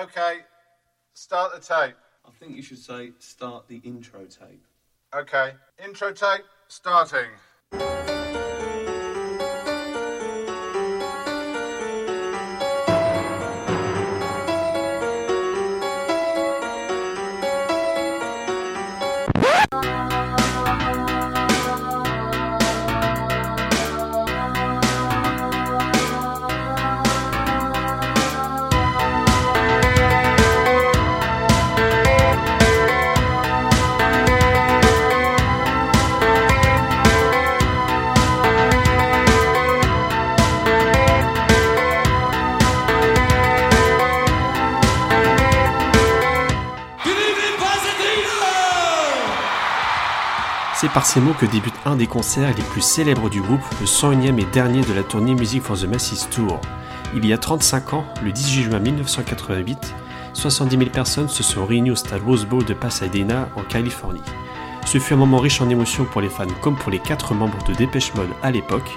Okay, start the tape. I think you should say start the intro tape. Okay, intro tape starting. Par ces mots que débute un des concerts les plus célèbres du groupe, le 101e et dernier de la tournée Music for the Masses Tour. Il y a 35 ans, le 18 juin 1988, 70 000 personnes se sont réunies au stade Rose Bowl de Pasadena, en Californie. Ce fut un moment riche en émotions pour les fans comme pour les quatre membres de Dépêche Mode à l'époque.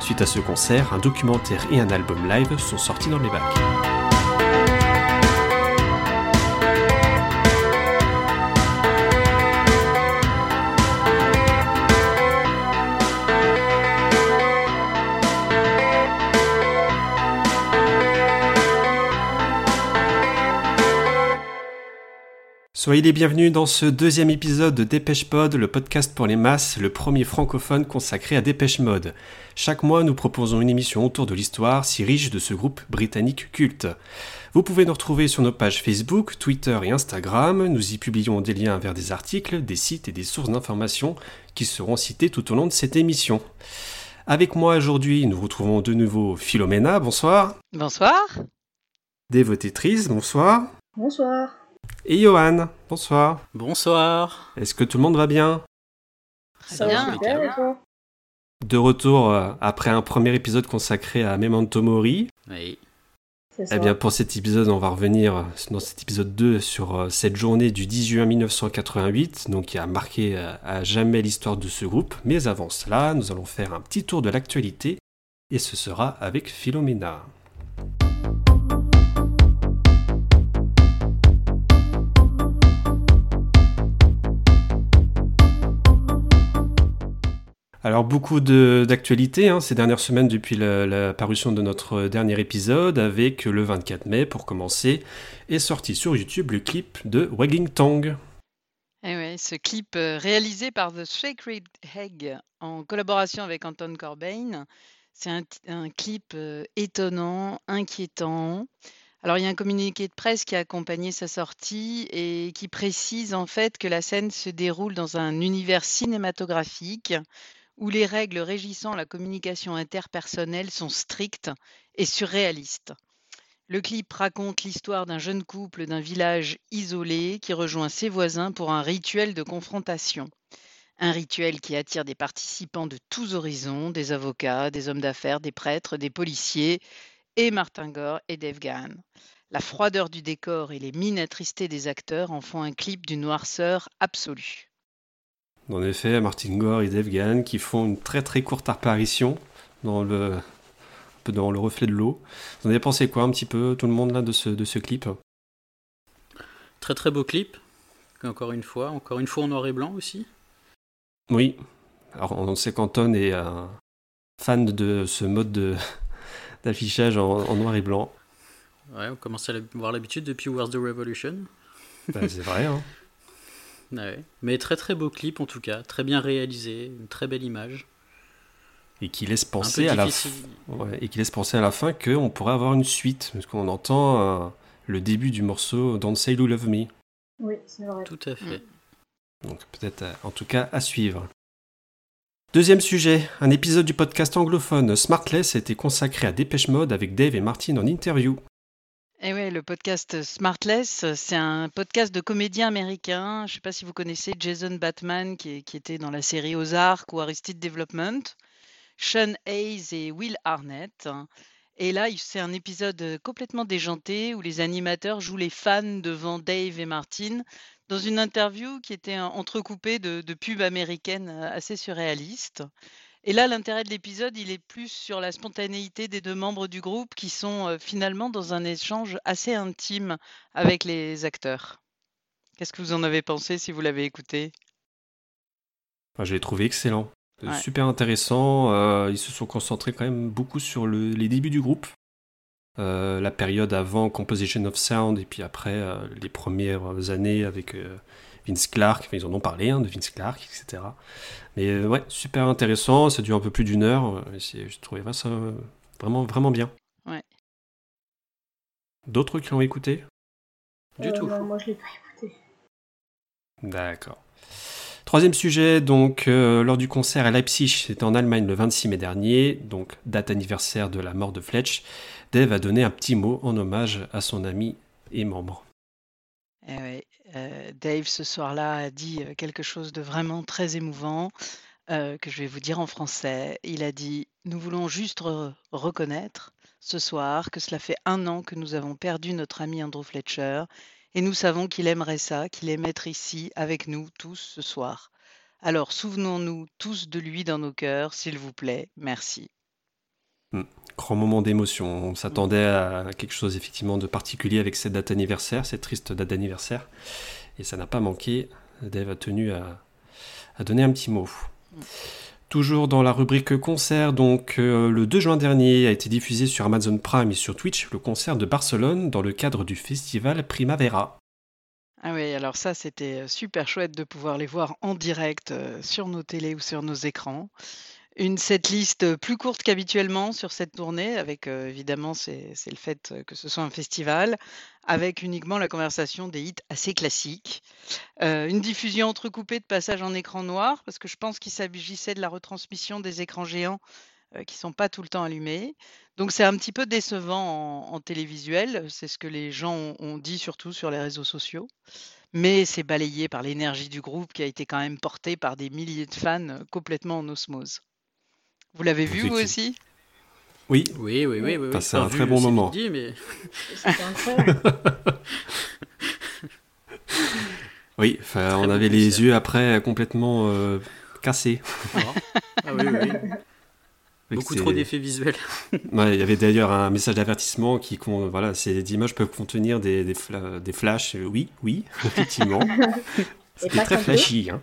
Suite à ce concert, un documentaire et un album live sont sortis dans les bacs. Soyez les bienvenus dans ce deuxième épisode de Dépêche Pod, le podcast pour les masses, le premier francophone consacré à Dépêche Mode. Chaque mois, nous proposons une émission autour de l'histoire si riche de ce groupe britannique culte. Vous pouvez nous retrouver sur nos pages Facebook, Twitter et Instagram. Nous y publions des liens vers des articles, des sites et des sources d'informations qui seront cités tout au long de cette émission. Avec moi aujourd'hui, nous retrouvons de nouveau Philomena, bonsoir. Bonsoir. Dévotétrice, bonsoir. Bonsoir. Et Johan, bonsoir. Bonsoir. Est-ce que tout le monde va bien? Très Ça bien. va toi? De retour euh, après un premier épisode consacré à Memento Mori. Oui. C'est ça. Eh bien, pour cet épisode, on va revenir euh, dans cet épisode 2 sur euh, cette journée du 10 juin 1988, donc qui a marqué à jamais l'histoire de ce groupe. Mais avant cela, nous allons faire un petit tour de l'actualité, et ce sera avec Philomena. Alors beaucoup d'actualités hein, ces dernières semaines depuis la, parution de notre dernier épisode avec le 24 mai pour commencer est sorti sur YouTube le clip de Wagging Tongue. Eh ouais, ce clip euh, réalisé par The Sacred Egg en collaboration avec Anton Corbijn, c'est un clip euh, étonnant, inquiétant. Alors il y a un communiqué de presse qui a accompagné sa sortie et qui précise en fait que la scène se déroule dans un univers cinématographique où les règles régissant la communication interpersonnelle sont strictes et surréalistes. Le clip raconte l'histoire d'un jeune couple d'un village isolé qui rejoint ses voisins pour un rituel de confrontation. Un rituel qui attire des participants de tous horizons, des avocats, des hommes d'affaires, des prêtres, des policiers, et Martin Gore et Dave Gahan. La froideur du décor et les mines attristées des acteurs en font un clip d'une noirceur absolue. En effet, Martin Gore et Dave Gahan qui font une très très courte apparition dans le, un peu dans le reflet de l'eau. Vous en avez pensé quoi un petit peu tout le monde là de ce, de ce clip? Très très beau clip. Encore une fois, encore une fois en noir et blanc aussi. Oui. Alors on sait qu'Anton est un fan de ce mode de- d'affichage en, en noir et blanc. Ouais, on commence à avoir l'habitude depuis Where's the Revolution? Bah, c'est vrai. Hein. Ouais. Mais très très beau clip en tout cas, très bien réalisé, une très belle image. Et qui laisse penser à la. Ouais, et qui laisse penser à la fin qu'on pourrait avoir une suite, parce qu'on entend euh, le début du morceau Don't Say You Love Me. Oui, c'est vrai. Tout à fait. Donc peut-être, euh, en tout cas, à suivre. Deuxième sujet, un épisode du podcast anglophone Smartless a été consacré à Dépêche Mode avec Dave et Martin en interview. Et ouais, le podcast Smartless, c'est un podcast de comédiens américains. Je ne sais pas si vous connaissez Jason Batman, qui, était dans la série Ozark ou Arrested Development, Sean Hayes et Will Arnett. Et là, c'est un épisode complètement déjanté où les animateurs jouent les fans devant Dave et Martin dans une interview qui était entrecoupée de, de pubs américaines euh, assez surréalistes. Et là, l'intérêt de l'épisode, il est plus sur la spontanéité des deux membres du groupe qui sont euh, finalement dans un échange assez intime avec les acteurs. Qu'est-ce que vous en avez pensé si vous l'avez écouté? Enfin, je l'ai trouvé excellent. Euh, Ouais. Super intéressant. euh, ils se sont concentrés quand même beaucoup sur le- les débuts du groupe. Euh, la période avant Composition of Sound et puis après euh, les premières années avec Vince Clark. Enfin, ils en ont parlé hein, de Vince Clark, etc. Mais euh, ouais, super intéressant. Ça dure un peu plus d'une heure. euh, Je trouvais ça euh, vraiment, vraiment bien. Ouais. D'autres qui l'ont écouté? Du Euh, tout. non, moi, je l'ai pas écouté. D'accord. Troisième sujet, donc euh, lors du concert à Leipzig, c'était en Allemagne le 26 mai dernier, donc date anniversaire de la mort de Fletch, Dave a donné un petit mot en hommage à son ami et membre. Eh ouais, euh, Dave, ce soir-là, a dit euh, quelque chose de vraiment très émouvant euh, que je vais vous dire en français. Il a dit Nous voulons juste re- reconnaître ce soir que cela fait un an que nous avons perdu notre ami Andrew Fletcher et nous savons qu'il aimerait ça, qu'il aime être ici avec nous tous ce soir. Alors souvenons-nous tous de lui dans nos cœurs, s'il vous plaît. Merci. Grand moment d'émotion, on s'attendait à quelque chose effectivement de particulier avec cette date anniversaire, cette triste date d'anniversaire, et ça n'a pas manqué, Dave a tenu à, à donner un petit mot. Toujours dans la rubrique concert, donc euh, le 2 juin dernier a été diffusé sur Amazon Prime et sur Twitch le concert de Barcelone dans le cadre du festival Primavera. Ah oui, alors ça, c'était euh, super chouette de pouvoir les voir en direct euh, sur nos télés ou sur nos écrans. Une setlist euh, plus courte qu'habituellement sur cette tournée, avec euh, évidemment, c'est le fait euh, que ce soit un festival, avec uniquement la conversation des hits assez classiques. Une diffusion entrecoupée de passages en écran noir, parce que je pense qu'il s'agissait de la retransmission des écrans géants qui sont pas tout le temps allumés. Donc c'est un petit peu décevant en, en télévisuel, c'est ce que les gens ont, dit surtout sur les réseaux sociaux. Mais c'est balayé par l'énergie du groupe qui a été quand même portée par des milliers de fans complètement en osmose. Vous l'avez vu vous aussi? Oui, Oui, oui, oui. oui, oui. c'est un très bon moment. dit, mais oui, enfin, Très on bon avait les concert. yeux après complètement euh, cassés. Ah oui, oui, Beaucoup c'est- trop d'effets visuels. Ouais, il y avait d'ailleurs un message d'avertissement qui, con- voilà, ces images peuvent contenir des, des, fla- des flashs. Euh, Oui, oui, effectivement. C'était très flashy. Hein.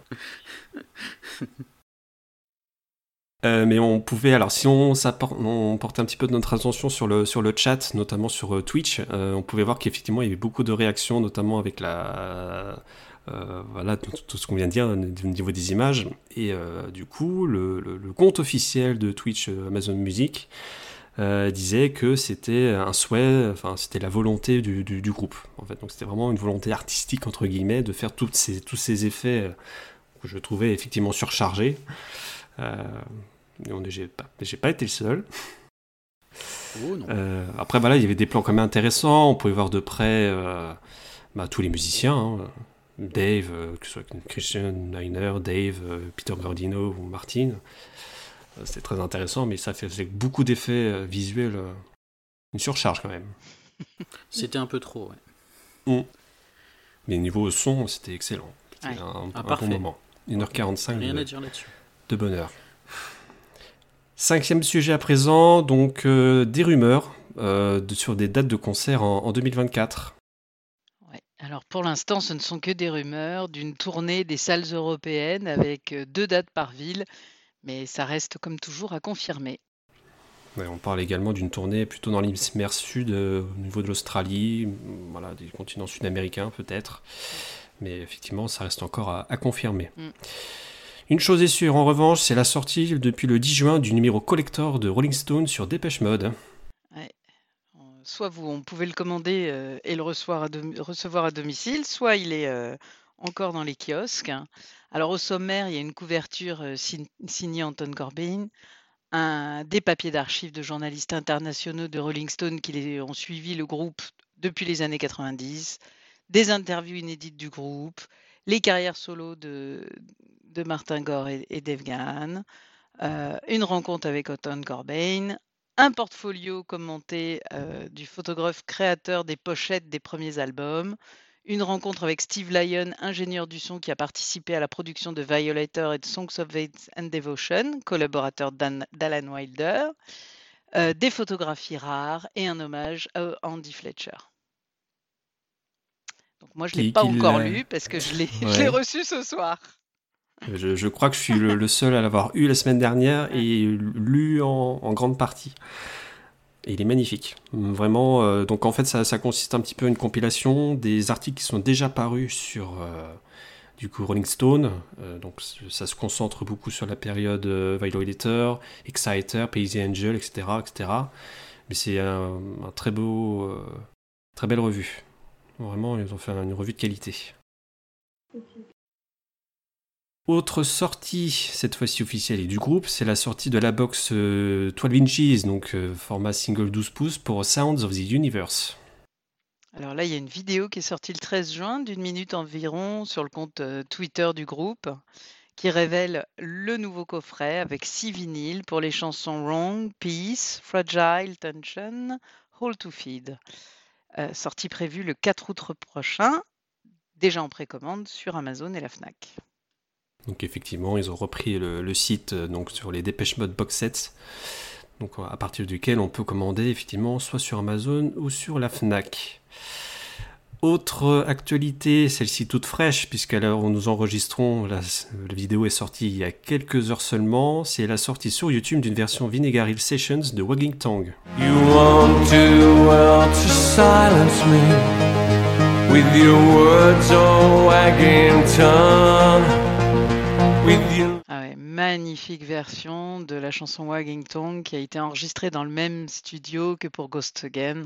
Euh, mais on pouvait, alors si on, portait un petit peu de notre attention sur le, sur le chat, notamment sur euh, Twitch, euh, on pouvait voir qu'effectivement il y avait beaucoup de réactions, notamment avec la, voilà, tout, ce qu'on vient de dire au niveau des images. Et du coup, le, compte officiel de Twitch Amazon Music disait que c'était un souhait, enfin c'était la volonté du, du- groupe. En fait, donc c'était vraiment une volonté artistique entre guillemets de faire toutes ces, tous ces effets que je trouvais effectivement surchargés. J'ai pas, j'ai pas été le seul. Oh non. Euh, après, voilà, il y avait des plans quand même intéressants. On pouvait voir de près euh, bah, tous les musiciens. hein. Dave, euh, que ce soit Christian Niner, Dave, Peter Gordino ou Martin. C'était très intéressant, mais ça faisait beaucoup d'effets visuels. une surcharge quand même. C'était un peu trop, ouais. Mais niveau son, c'était excellent. C'était Ouais. un, Ah, un bon moment. 1h45 Rien de, à dire de bonheur. Cinquième sujet à présent, donc euh, des rumeurs euh, de- sur des dates de concert en, en 2024. Ouais. Alors pour l'instant, ce ne sont que des rumeurs d'une tournée des salles européennes avec euh, deux dates par ville, mais ça reste comme toujours à confirmer. Ouais, on parle également d'une tournée plutôt dans l'hémisphère sud, euh, au niveau de l'Australie, mm, voilà, des continents sud-américains peut-être. Mais effectivement, ça reste encore à, à confirmer. Mm. Une chose est sûre, en revanche, c'est la sortie depuis le 10 juin du numéro collector de Rolling Stone sur Dépêche Mode. Soit vous, on pouvait le commander euh, et le recevoir à, domicile, soit il est euh, encore dans les kiosques. Alors au sommaire, il y a une couverture euh, sign- signée Anton Corbijn, un, des papiers d'archives de journalistes internationaux de Rolling Stone qui ont suivi le groupe depuis les années 90, des interviews inédites du groupe, les carrières solo de, de Martin Gore et, et Dave Gahan, euh, une rencontre avec Anton Corbijn, un portfolio commenté euh, du photographe créateur des pochettes des premiers albums, Une rencontre avec Steve Lyon, ingénieur du son qui a participé à la production de Violator et de Songs of Faith and Devotion, collaborateur d'Alan Wilder. Euh, des photographies rares et un hommage à Andy Fletcher. Donc moi, je ne l'ai pas encore lu parce que je l'ai je Ouais. l'ai reçu ce soir. Je, je crois que je suis le, le seul à l'avoir eu la semaine dernière et lu en, en grande partie. Et il est magnifique. Vraiment, euh, donc en fait, ça, ça consiste un petit peu en une compilation des articles qui sont déjà parus sur euh, du coup Rolling Stone. Euh, donc ça se concentre beaucoup sur la période Violator, Exciter, Paisy Angel, etc., etc. Mais c'est un, un très beau, très belle revue. Vraiment, ils ont fait une revue de qualité. Autre sortie, cette fois-ci officielle et du groupe, c'est la sortie de la box euh, 12 inches, donc euh, format single 12 pouces pour Sounds of the Universe. Alors là, il y a une vidéo qui est sortie le 13 juin d'une minute environ sur le compte euh, Twitter du groupe qui révèle le nouveau coffret avec six vinyles pour les chansons Wrong, Peace, Fragile, Tension, Hold to Feed. Euh, sortie prévue le 4 août prochain, déjà en précommande sur Amazon et la Fnac. Donc effectivement, ils ont repris le, site euh, donc sur les Dépêche Mode box sets, donc à partir duquel on peut commander effectivement soit sur Amazon ou sur la Fnac. Autre actualité, celle-ci toute fraîche, puisqu'à l'heure où nous enregistrons, la, vidéo est sortie il y a quelques heures seulement, c'est la sortie sur YouTube d'une version Vinegar Hill Sessions de Wagging Tongue. You won't to silence me with your words or wagging tongue. With you. Ah ouais, magnifique version de la chanson Wagging Tongue qui a été enregistrée dans le même studio que pour Ghost Again.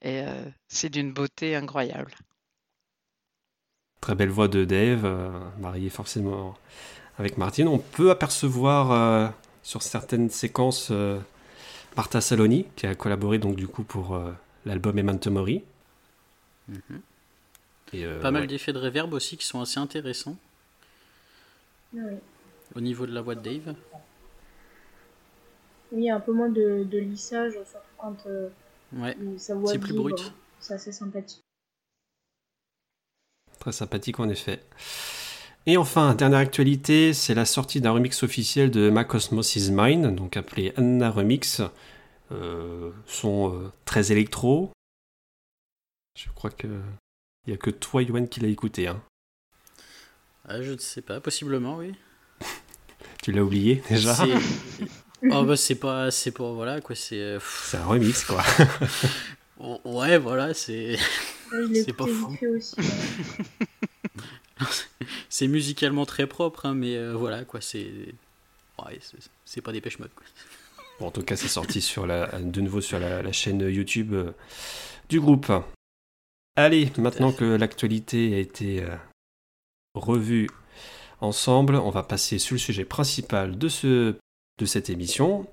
Et euh, c'est d'une beauté incroyable. Très belle voix de Dave, euh, marié forcément avec Martine. On peut apercevoir euh, sur certaines séquences euh, Martha Saloni, qui a collaboré donc du coup pour euh, l'album Memento Mori. Mhm. Et, euh, Pas mal ouais. d'effets de reverb aussi qui sont assez intéressants Oui. au niveau de la voix de Dave. Oui, il y a un peu moins de, de lissage, surtout quand euh, Ouais, sa voix c'est plus vibre. brut. C'est assez sympathique. Très sympathique en effet. Et enfin, dernière actualité, c'est la sortie d'un remix officiel de Ma Cosmos is Mine, donc appelé Anna Remix. Euh, son euh, très électro. Je crois que il y a que toi, Yoann, qui l'a écouté. Hein. Ah, je ne sais pas, possiblement, oui. Tu l'as oublié déjà C'est- Oh bah c'est pas, c'est pas, voilà quoi, c'est... euh, C'est un remix quoi. ouais, voilà, c'est... C'est pas fou. c'est musicalement très propre, hein, mais euh, voilà quoi, c'est... Ouais, c'est- pas des pêche mode quoi. Bon, en tout cas, c'est sorti sur la, de nouveau sur la, la chaîne YouTube euh, du groupe. Allez, maintenant que l'actualité a été euh, revue ensemble, on va passer sur le sujet principal de, ce, de cette émission.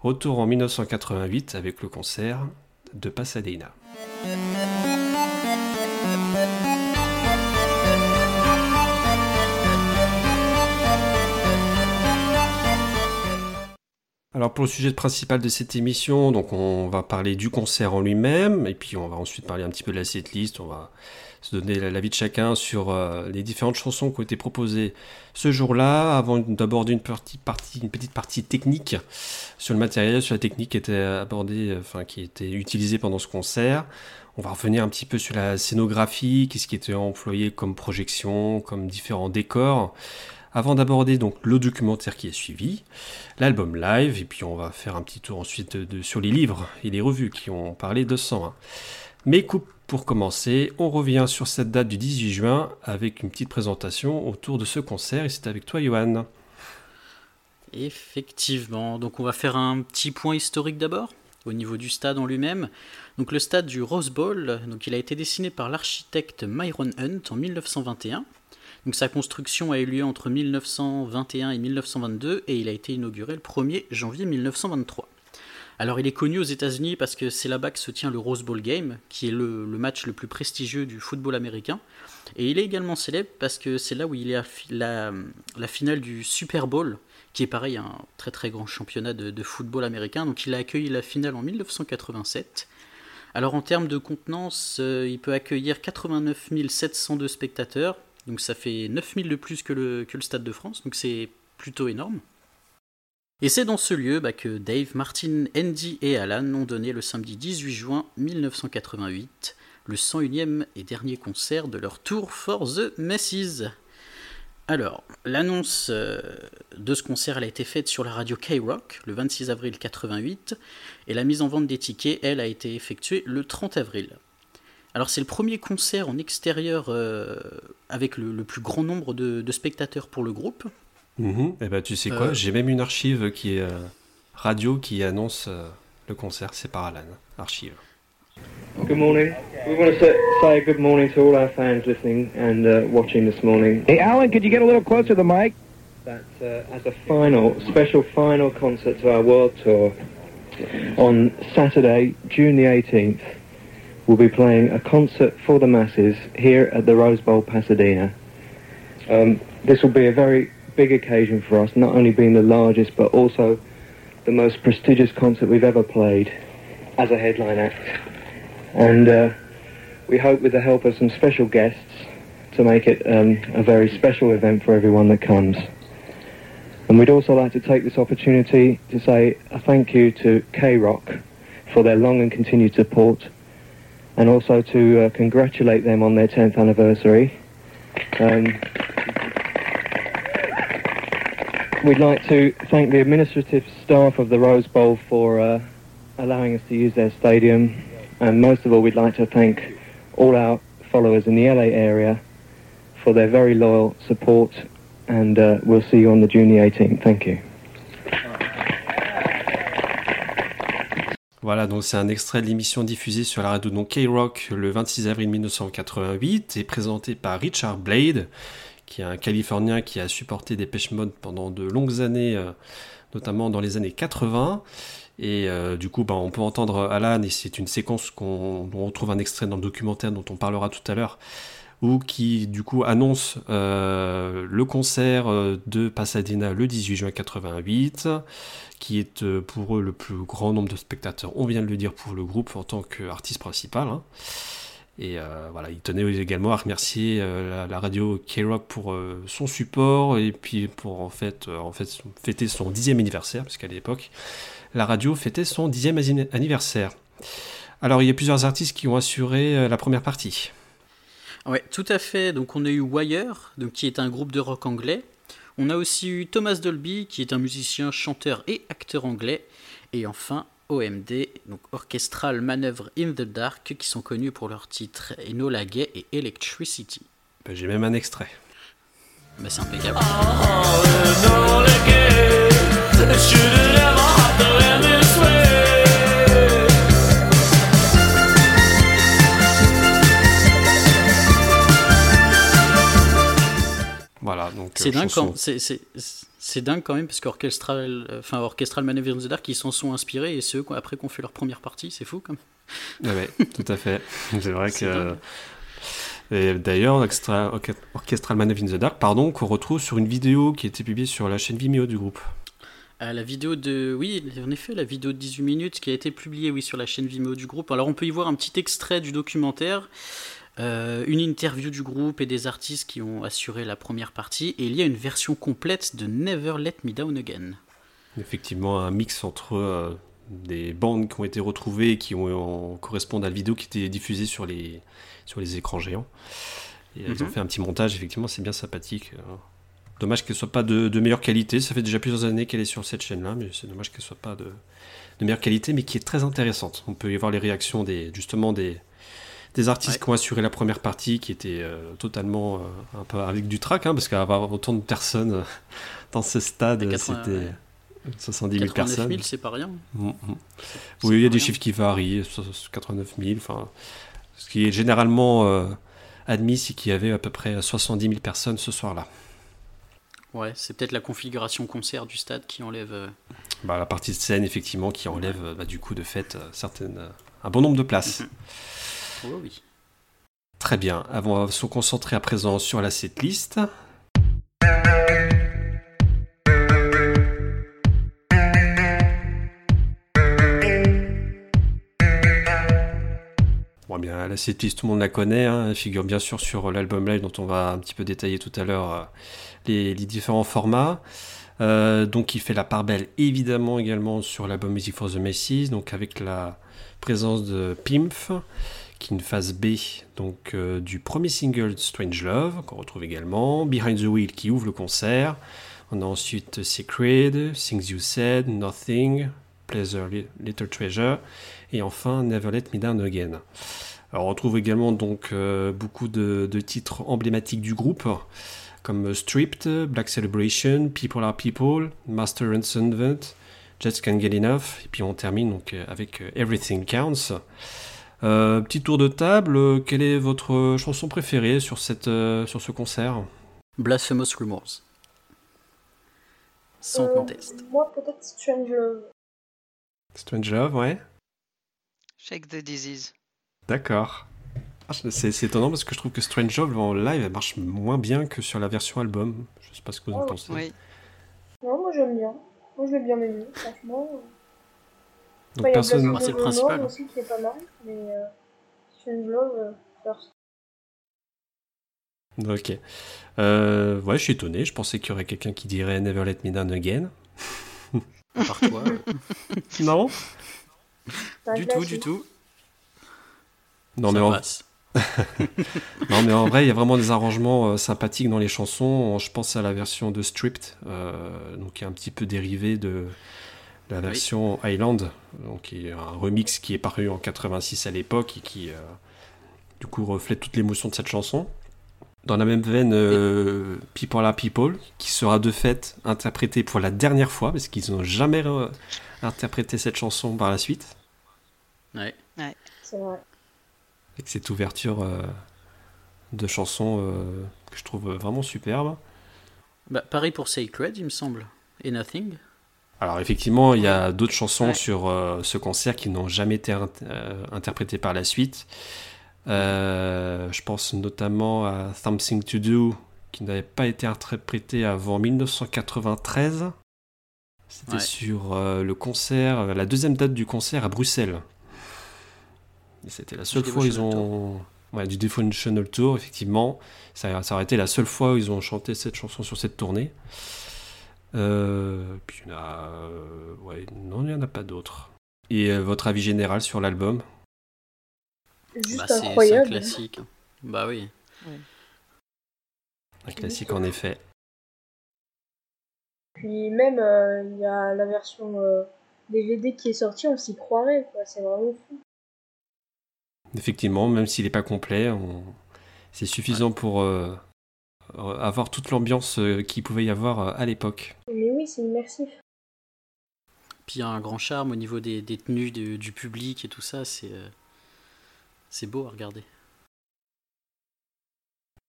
Retour en 1988 avec le concert de Pasadena. Alors pour le sujet principal de cette émission, donc on va parler du concert en lui-même, et puis on va ensuite parler un petit peu de la setlist, on va se donner l'avis de chacun sur euh, les différentes chansons qui ont été proposées ce jour-là, avant d'aborder une, une petite partie technique sur le matériel, sur la technique qui était abordée, euh, enfin qui était utilisée pendant ce concert. On va revenir un petit peu sur la scénographie, qu'est-ce qui était employé comme projection, comme différents décors avant d'aborder donc le documentaire qui est suivi, l'album live, et puis on va faire un petit tour ensuite de, sur les livres et les revues qui ont parlé de 101. Mais coup, pour commencer, on revient sur cette date du 18 juin avec une petite présentation autour de ce concert, et c'est avec toi Johan. Effectivement, donc on va faire un petit point historique d'abord, au niveau du stade en lui-même. Donc le stade du Rose Bowl, donc il a été dessiné par l'architecte Myron Hunt en 1921. Donc sa construction a eu lieu entre 1921 et 1922 et il a été inauguré le 1er janvier 1923. Alors il est connu aux États-Unis parce que c'est là-bas que se tient le Rose Bowl Game, qui est le, match le plus prestigieux du football américain. Et il est également célèbre parce que c'est là où il y a la, finale du Super Bowl, qui est pareil un très très grand championnat de, football américain. Donc il a accueilli la finale en 1987. Alors en termes de contenance, euh, il peut accueillir 89 702 spectateurs, donc ça fait 9000 de plus que le Stade de France, donc c'est plutôt énorme. Et c'est dans ce lieu bah, que Dave, Martin, Andy et Alan ont donné le samedi 18 juin 1988 le 101e et dernier concert de leur tour for the Masses. Alors, l'annonce euh, de ce concert elle a été faite sur la radio K-Rock le 26 avril 88 et la mise en vente des tickets, elle, a été effectuée le 30 avril. Alors c'est le premier concert en extérieur euh, avec le, plus grand nombre de spectateurs pour le groupe. Mhm. Eh ben, tu sais quoi, Euh. j'ai même une archive qui est euh, radio qui annonce euh, le concert, c'est par Alan. Archive. Good morning. We want to say, say good morning to all our fans listening and uh, watching this morning. Hey, Alan, could you get a little closer to the mic? That uh, as a final, special final concert to our world tour on Saturday, June the 18th, we'll be playing a concert for the masses here at the Rose Bowl, Pasadena. Um, this will be a very big occasion for us, not only being the largest, but also the most prestigious concert we've ever played as a headline act. And uh, we hope with the help of some special guests to make it um, a very special event for everyone that comes. And we'd also like to take this opportunity to say a thank you to K-Rock for their long and continued support and also to uh, congratulate them on their 10th anniversary. Um, we'd like to thank the administrative staff of the Rose Bowl for uh, allowing us to use their stadium and most of all we'd like to thank all our followers in the LA area for their very loyal support and uh, we'll see you on the June the 18th. Thank you. Voilà, donc c'est un extrait de l'émission diffusée sur la radio K-Rock le 26 avril 1988 et présenté par Richard Blade, qui est un Californien qui a supporté des Mode pendant de longues années, euh, notamment dans les années 80. Et euh, du coup, bah, on peut entendre Alan, et c'est une séquence qu'on on retrouve un extrait dans le documentaire dont on parlera tout à l'heure, ou qui du coup annonce euh, le concert de Pasadena le 18 juin 88, qui est pour eux le plus grand nombre de spectateurs, on vient de le dire pour le groupe en tant qu'artiste principal. hein. Et euh, voilà, il tenait également à remercier euh, la, radio K-Rock pour euh, son support et puis pour en fait, en fait fêter son dixième anniversaire, parce qu'à l'époque, la radio fêtait son dixième anniversaire. Alors, il y a plusieurs artistes qui ont assuré la première partie. Ouais, tout à fait. Donc on a eu Wire, donc, qui est un groupe de rock anglais. On a aussi eu Thomas Dolby, qui est un musicien, chanteur et acteur anglais. Et enfin OMD, donc Orchestral Manoeuvre in the Dark, qui sont connus pour leurs titres Enola Gay et Electricity. Ben, J'ai même un extrait. Bah, c'est impeccable. Voilà, donc C'est euh, dingue, chanson- quand, c'est, c'est, c'est dingue quand même, parce qu'Orchestral enfin, Orchestral Manoeuvre in the Dark, ils s'en sont inspirés, et c'est eux, après, qu'on fait leur première partie, c'est fou, quand même. Ouais, ouais, tout à fait. C'est vrai C'est que. dingue. Et d'ailleurs, Orchestral Man in the Dark, pardon, qu'on retrouve sur une vidéo qui a été publiée sur la chaîne Vimeo du groupe. Euh, la vidéo de. Oui, en effet, la vidéo de 18 minutes qui a été publiée oui, sur la chaîne Vimeo du groupe. Alors, on peut y voir un petit extrait du documentaire, euh, une interview du groupe et des artistes qui ont assuré la première partie. Et il y a une version complète de Never Let Me Down Again. Effectivement, un mix entre euh, des bandes qui ont été retrouvées et qui ont, correspondent à la vidéo qui était diffusée sur les, sur les écrans géants. Et ils ont Mhm. fait un petit montage, effectivement, c'est bien sympathique. euh. Dommage qu'elle soit pas de, de meilleure qualité. Ça fait déjà plusieurs années qu'elle est sur cette chaîne-là, mais c'est dommage qu'elle soit pas de, de meilleure qualité, mais qui est très intéressante. On peut y voir les réactions des, justement des, des artistes Ouais. qui ont assuré la première partie, qui était euh, totalement euh, un peu avec du trac, hein, parce qu'avoir autant de personnes euh, dans ce stade, Et 80, c'était ouais. 70 000 89 personnes. 000, c'est pas rien. Mm, mm. Oui, il y a des rien. chiffres qui varient, so- so- 89 000, enfin, ce qui est généralement euh, admis, c'est qu'il y avait à peu près 70 000 personnes ce soir-là. Ouais, c'est peut-être la configuration concert du stade qui enlève. euh, Bah, la partie de scène, effectivement, qui enlève bah, du coup de fait certaines, un bon nombre de places. Mhm. Oui. Très bien, on va se concentrer à présent sur la setlist. la, la setlist, tout le monde la connaît. hein. Elle figure bien sûr sur l'album live dont on va un petit peu détailler tout à l'heure euh, les, différents formats. Euh, donc il fait la part belle évidemment également sur l'album Music for the Macy's, donc avec la présence de Pimph, une phase B donc, euh, du premier single Strange Love, qu'on retrouve également, Behind the Wheel qui ouvre le concert. On a ensuite Secret, Things You Said, Nothing, Pleasure, Li- Little Treasure, et enfin Never Let Me Down Again. Alors on retrouve également donc euh, beaucoup de, de titres emblématiques du groupe, comme Stripped, Black Celebration, People Are People, Master and Servant, Just Can't Get Enough, et puis on termine donc euh, avec Everything Counts. Euh, petit tour de table, euh, quelle est votre chanson préférée sur, cette, euh, sur ce concert? Blasphemous Rumors. Sans Euh, conteste. Moi, peut-être Strange Love. Strange Love, ouais Shake the disease. D'accord. Ah, C'est étonnant parce que je trouve que Strange Love en live elle marche moins bien que sur la version album. Je sais pas ce que vous en Oh, pensez. Oui. Non, moi j'aime bien. Moi je l'ai bien aimé, franchement. Donc Enfin, il y a personne. Blasphemous Ah, c'est le principal. aussi qui est pas mal, mais euh, Strange Love, euh, first. Ok. Euh, ouais, je suis étonné. Je pensais qu'il y aurait quelqu'un qui dirait Never Let Me Down Again. À part toi. euh, Non du tout, du tout. Non Ça mais, en... passe. non, mais en vrai, il y a vraiment des arrangements euh, sympathiques dans les chansons. Je pense à la version de Stripped, euh, donc qui est un petit peu dérivée de la version Island, donc qui est un remix qui est paru en 86 à l'époque et qui, euh, du coup, reflète toute l'émotion de cette chanson. Dans la même veine, euh, People Are People, qui sera de fait interprétée pour la dernière fois, parce qu'ils n'ont jamais interprété cette chanson par la suite. Ouais. C'est vrai. avec cette ouverture euh, de chansons euh, que je trouve vraiment superbe. Bah, pareil pour Sacred, il me semble. Et Nothing. Alors effectivement, il y a d'autres chansons Ouais. sur euh, ce concert qui n'ont jamais été int- euh, interprétées par la suite. Euh, je pense notamment à Something to Do, qui n'avait pas été interprété avant 1993. C'était Ouais. sur le concert, la deuxième date du concert à Bruxelles. C'était la seule fois où ils ont... Ouais, du Devotional Tour, effectivement. Ça, ça aurait été la seule fois où ils ont chanté cette chanson sur cette tournée. Euh, puis il y en a... euh, ouais, non, il n'y en a pas d'autres. Et euh, votre avis général sur l'album? Juste Bah, c'est un incroyable. classique. Bah oui. Un classique en effet. Puis même, euh, il y a la version euh, DVD qui est sortie, on s'y croirait, quoi. C'est vraiment fou. Effectivement, même s'il n'est pas complet, on- c'est suffisant pour euh, avoir toute l'ambiance euh, qu'il pouvait y avoir euh, à l'époque. Mais oui, c'est immersif. Puis il y a un grand charme au niveau des, des tenues de- du public et tout ça. C'est euh, c'est beau à regarder.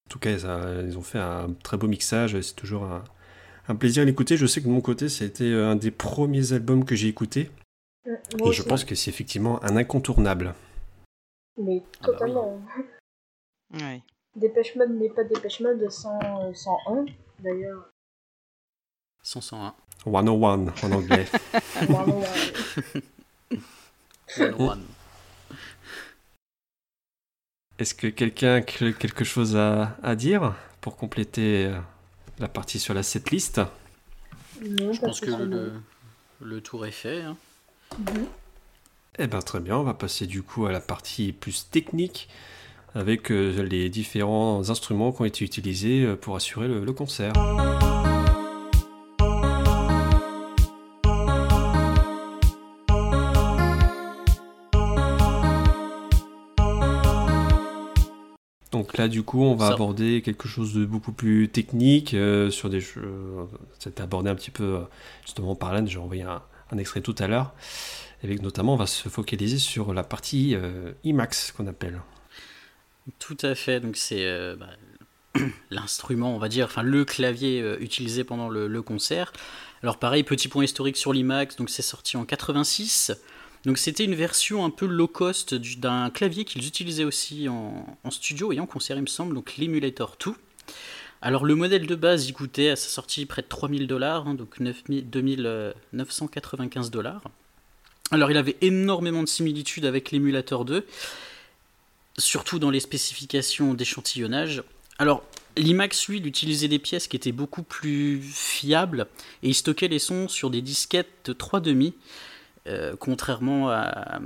En tout cas, ça- ils ont fait un très beau mixage. C'est toujours un, un plaisir à l'écouter. Je sais que de mon côté, ça a été euh, un des premiers albums que j'ai écouté. Et je pense que c'est effectivement un incontournable. Mais Ah bah oui. totalement. Ouais. Dépêche Mode n'est pas Dépêche Mode sans, euh, 101, d'ailleurs. 101. 101 en anglais. Vraiment, ouais. One on one. Est-ce que quelqu'un a quelque chose à, à dire pour compléter euh, la partie sur la setlist? Non, Je pense que le, spécialement. le, le tour est fait. hein. Mhm. Eh bien très bien, on va passer du coup à la partie plus technique avec euh, les différents instruments qui ont été utilisés euh, pour assurer le, le concert. Donc là, du coup, on va Ça- aborder quelque chose de beaucoup plus technique euh, sur des jeux. C'était abordé un petit peu euh, justement par Alan. J'ai envoyé un, un extrait tout à l'heure. Avec notamment, on va se focaliser sur la partie euh, IMAX qu'on appelle. Tout à fait. Donc c'est euh, bah, l'instrument, on va dire, enfin le clavier euh, utilisé pendant le, concert. Alors pareil, petit point historique sur l'IMAX. Donc c'est sorti en 86. Donc c'était une version un peu low cost du- d'un clavier qu'ils utilisaient aussi en, studio et en concert, il me semble. Donc l'Emulator 2. Alors le modèle de base, il coûtait à sa sortie près de 3000 dollars, hein, donc 9000 2995 dollars. Alors il avait énormément de similitudes avec l'émulateur 2. Surtout dans les spécifications d'échantillonnage. Alors, l'IMAX, lui, il utilisait des pièces qui étaient beaucoup plus fiables et il stockait les sons sur des disquettes 3,5, euh, contrairement à,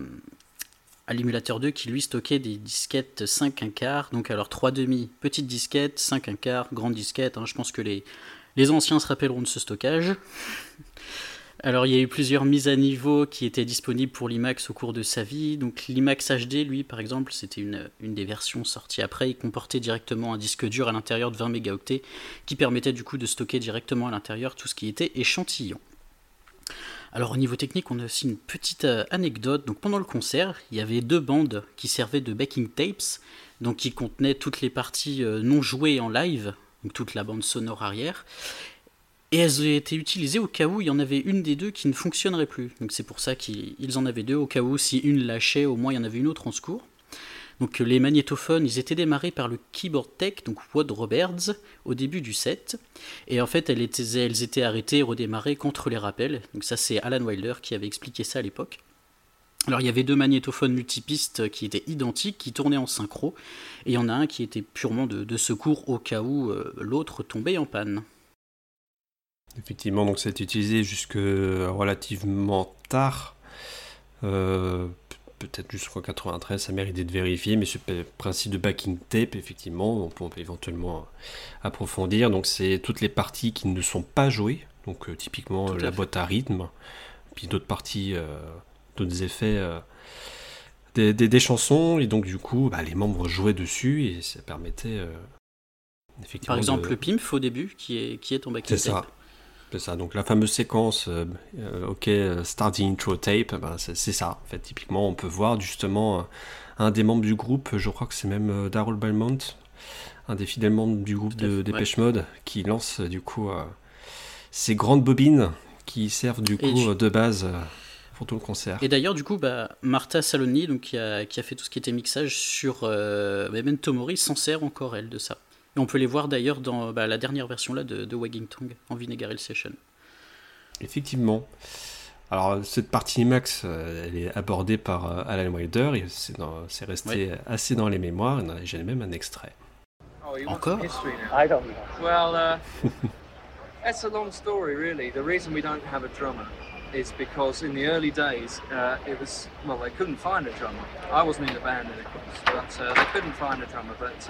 à l'émulateur 2 qui lui stockait des disquettes 5 1 quart. Donc, alors 3,5, petite disquette, 5 1 quart, grande disquette. hein. je pense que les, les anciens se rappelleront de ce stockage. Alors il y a eu plusieurs mises à niveau qui étaient disponibles pour l'IMAX au cours de sa vie. Donc l'IMAX HD, lui par exemple, c'était une, des versions sorties après. Il comportait directement un disque dur à l'intérieur de 20 mégaoctets qui permettait du coup de stocker directement à l'intérieur tout ce qui était échantillon. Alors au niveau technique, on a aussi une petite euh, anecdote. Donc pendant le concert, il y avait deux bandes qui servaient de backing tapes, donc qui contenaient toutes les parties euh, non jouées en live, donc toute la bande sonore arrière. Et elles été utilisées au cas où il y en avait une des deux qui ne fonctionnerait plus. Donc c'est pour ça qu'ils ils en avaient deux, au cas où si une lâchait, au moins il y en avait une autre en secours. Donc les magnétophones, ils étaient démarrés par le Keyboard Tech, donc Wood Roberts, au début du set. Et en fait, elles étaient, étaient arrêtées et redémarrées contre les rappels. Donc ça, c'est Alan Wilder qui avait expliqué ça à l'époque. Alors il y avait deux magnétophones multipistes qui étaient identiques, qui tournaient en synchro, et il y en a un qui était purement de, de secours au cas où euh, l'autre tombait en panne. Effectivement, donc ça a été utilisé jusque relativement tard. Euh, peut-être jusqu'en 93, ça mérite d'être vérifié, mais ce principe de backing tape, effectivement, on peut, on peut éventuellement approfondir. Donc c'est toutes les parties qui ne sont pas jouées, donc euh, typiquement à la fait. boîte à rythme, puis d'autres parties, euh, d'autres effets euh, des, des- des chansons, et donc du coup, bah, les membres jouaient dessus, et ça permettait euh, effectivement Par exemple, de- le PIMF au début, qui est, qui est en backing c'est tape. ça. C'est ça. Donc la fameuse séquence, euh, euh, ok, euh, start the intro tape, ben, c'est ça. En fait, typiquement, on peut voir justement un des membres du groupe, je crois que c'est même Darrell Belmont, un des fidèles membres du groupe de Dépêche Mode, qui lance du coup ces grandes bobines qui servent du coup de base pour tout le concert. Et d'ailleurs, du coup, bah, Martha Saloni, donc, qui, a, qui a fait tout ce qui était mixage sur euh, Memento Mori, s'en sert encore, elle, de ça. Et on peut les voir d'ailleurs dans bah, la dernière version là de, de Wagging Tongue, en Vinegar Hill Session. Effectivement. Alors cette partie IMAX, euh, elle est abordée par euh, Alan Wilder, et c'est dans- c'est resté assez dans les mémoires, et j'ai même un extrait. Oh, Encore? Some history now? I don't know. Well, uh, it's a long story, really. The reason we don't have a drummer is because in the early days, uh, it was well, they couldn't find a drummer. I wasn't in the band, of course, but uh, they couldn't find a drummer. But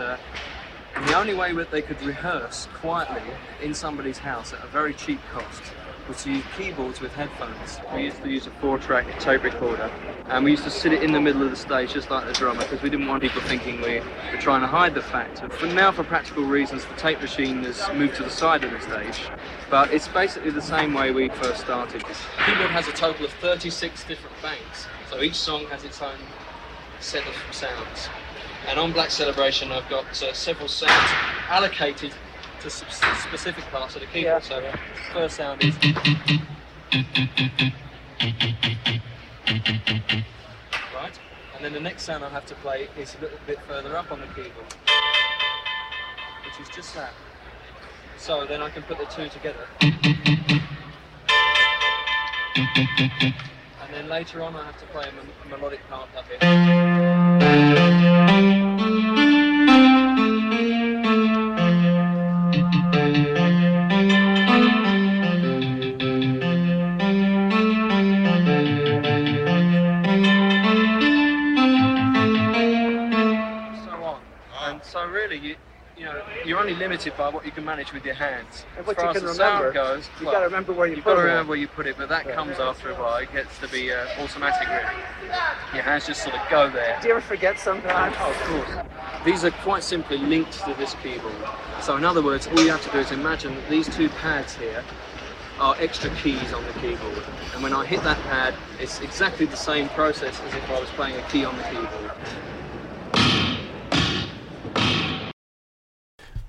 uh, the only way that they could rehearse quietly in somebody's house at a very cheap cost was to use keyboards with headphones. We used to use a four-track tape recorder, and we used to sit it in the middle of the stage just like the drummer because we didn't want people thinking we were trying to hide the fact. But now, for practical reasons, the tape machine has moved to the side of the stage. But it's basically the same way we first started. The keyboard has a total of 36 different banks, so each song has its own set of sounds. And on Black Celebration, I've got uh, several sounds allocated to specific parts of the keyboard. So the first sound is. Right, and then the next sound I have to play is a little bit further up on the keyboard, which is just that. So then I can put the two together. And then later on I have to play a, a melodic part up here. You you know, you're only limited by what you can manage with your hands. And as far you as can the remember. sound goes, You well, gotta remember where you you've put got to remember where you put it, but that comes after a while. It gets to be uh, automatic, really. Your hands just sort of go there. Do you ever forget sometimes? Oh, of course. These are quite simply linked to this keyboard. So in other words, all you have to do is imagine that these two pads here are extra keys on the keyboard. And when I hit that pad, it's exactly the same process as if I was playing a key on the keyboard.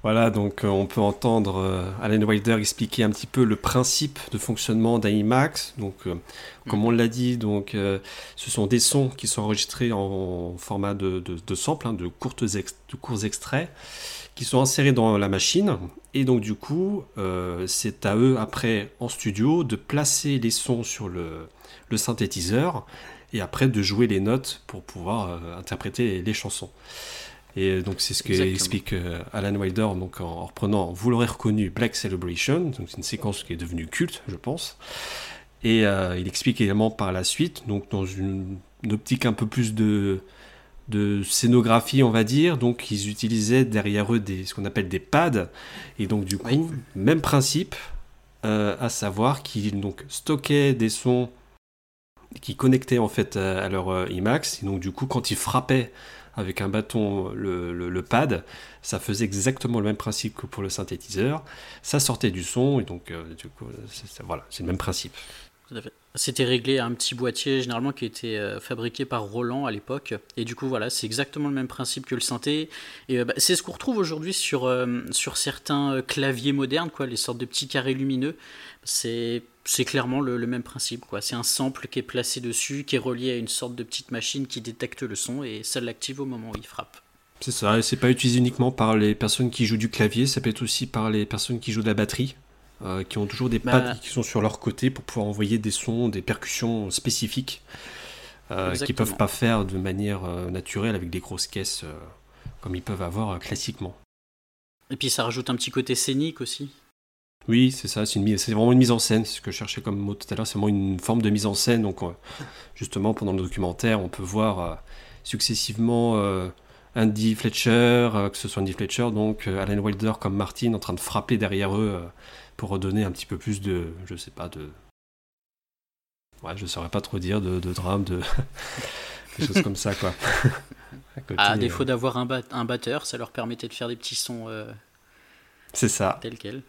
Voilà, donc euh, on peut entendre euh, Alan Wilder expliquer un petit peu le principe de fonctionnement d'un IMAX. Donc, euh, comme on l'a dit, donc ce sont des sons qui sont enregistrés en format de, de, de sample, hein, de, courtes ex- courts extraits, qui sont insérés dans la machine. Et donc du coup, c'est à eux après en studio de placer les sons sur le, synthétiseur et après de jouer les notes pour pouvoir interpréter les chansons. Et donc c'est ce que Exactement. explique euh, Alan Wilder donc en, en reprenant, vous l'aurez reconnu, Black Celebration, donc c'est une séquence qui est devenue culte, je pense. Et euh, il explique également par la suite, donc dans une, une optique un peu plus de, de scénographie, on va dire, donc ils utilisaient derrière eux des, ce qu'on appelle des pads, et donc du coup, même principe, euh, à savoir qu'ils donc stockaient des sons qui connectaient en fait à, à leur euh, IMAX, et donc du coup quand ils frappaient avec un bâton le, pad, ça faisait exactement le même principe que pour le synthétiseur, ça sortait du son, et donc euh, du coup, voilà, c'est le même principe. C'était réglé à un petit boîtier généralement qui était euh, fabriqué par Roland à l'époque. Et du coup, voilà, c'est exactement le même principe que le synthé. Et euh, bah, c'est ce qu'on retrouve aujourd'hui sur, sur certains claviers modernes, quoi, les sortes de petits carrés lumineux. C'est c'est clairement le, le même principe. quoi. C'est un sample qui est placé dessus, qui est relié à une sorte de petite machine qui détecte le son et ça l'active au moment où il frappe. C'est ça, et c'est pas utilisé uniquement par les personnes qui jouent du clavier, ça peut être aussi par les personnes qui jouent de la batterie, euh, qui ont toujours des Bah- pads qui sont sur leur côté pour pouvoir envoyer des sons, des percussions spécifiques, euh, qu'ils peuvent pas faire de manière euh, naturelle avec des grosses caisses euh, comme ils peuvent avoir classiquement. Et puis ça rajoute un petit côté scénique aussi. Oui, c'est ça, c'est une mise- c'est vraiment une mise en scène, c'est ce que je cherchais comme mot tout à l'heure, c'est vraiment une forme de mise en scène. Donc, euh, justement, pendant le documentaire, on peut voir euh, successivement euh, Andy Fletcher, euh, que ce soit Andy Fletcher, donc Alan Wilder comme Martin, en train de frapper derrière eux pour redonner un petit peu plus de, je sais pas, de. Ouais, je saurais pas trop dire, de, de drame, de. des choses comme ça, quoi. À côté, À défaut d'avoir un, bat- un batteur, ça leur permettait de faire des petits sons C'est ça. tels quels.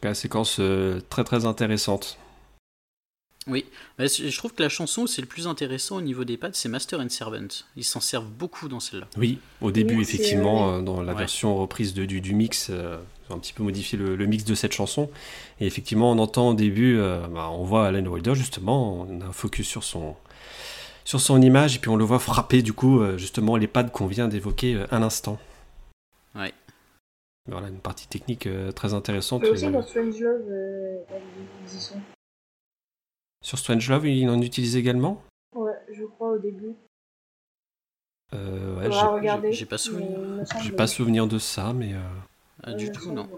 Tout cas, séquence euh, très très intéressante. Oui, Mais c- je trouve que la chanson où c'est le plus intéressant au niveau des pads, c'est Master and Servant. Ils s'en servent beaucoup dans celle-là. Oui, au début, Oui, effectivement, euh, dans la Ouais. version reprise de- du, du mix, euh, ils ont un petit peu modifié le, le mix de cette chanson. Et effectivement, on entend au début, euh, bah, on voit Alan Wilder, justement, on a un focus sur son, sur son image, et puis on le voit frapper, du coup, euh, justement, les pads qu'on vient d'évoquer euh, un instant. Ouais. Voilà, une partie technique euh, très intéressante. Mais aussi dans Strange Love, euh, ils y sont. Sur Strangelove, il en utilise également? Ouais, je crois au début. euh, ouais, j'ai- regarder, j'ai pas souvenir. J'ai pas souvenir de ça, mais... euh, Ah, du tout, non.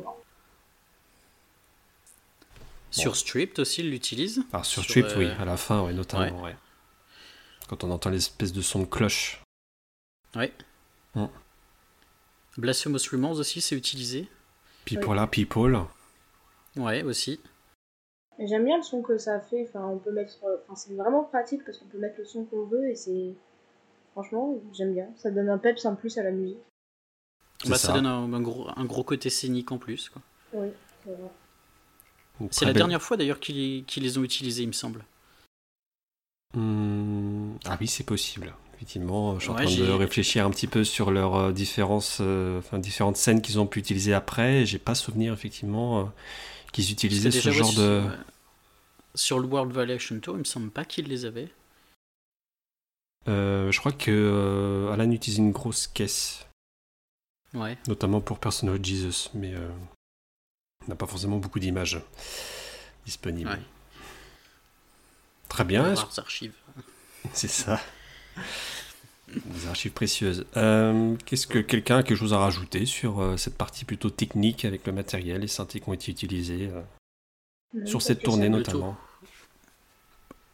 Sur Stripped aussi, ils l'utilisent? Alors sur Stripped, oui, à la fin, ouais, notamment, ouais. Quand on entend l'espèce de son de cloche. Ouais. Mm. Blasphemous Rumors aussi, c'est utilisé. Puis pour la People, Ouais, aussi. J'aime bien le son que ça fait. Enfin, on peut mettre. euh, Enfin, c'est vraiment pratique parce qu'on peut mettre le son qu'on veut et c'est. Franchement, j'aime bien. Ça donne un peps en plus à la musique. Bah, ça. ça. donne un, un gros, un gros côté scénique en plus. quoi. Oui, c'est vrai. C'est la belle- dernière fois d'ailleurs qu'ils qu'ils les ont utilisés, il me semble. Hmm, Ah oui, c'est possible. Effectivement, je suis en train de réfléchir un petit peu sur leurs euh, différences, euh, enfin, différentes scènes qu'ils ont pu utiliser après. J'ai pas souvenir effectivement euh, qu'ils utilisaient ce genre sur, de. Sur le World Valuation Tour, il me semble pas qu'ils les avaient. Je crois que Alan utilise une grosse caisse, Ouais. notamment pour Personal Jesus, mais on n'a pas forcément beaucoup d'images disponibles. Ouais. Très bien. Rares archives. C'est ça. Des archives précieuses. Euh, Qu'est-ce que quelqu'un a quelque chose à rajouter sur euh, cette partie plutôt technique avec le matériel, les synthés qui ont été utilisés euh, sur cette tournée spécialement. Le tour. notamment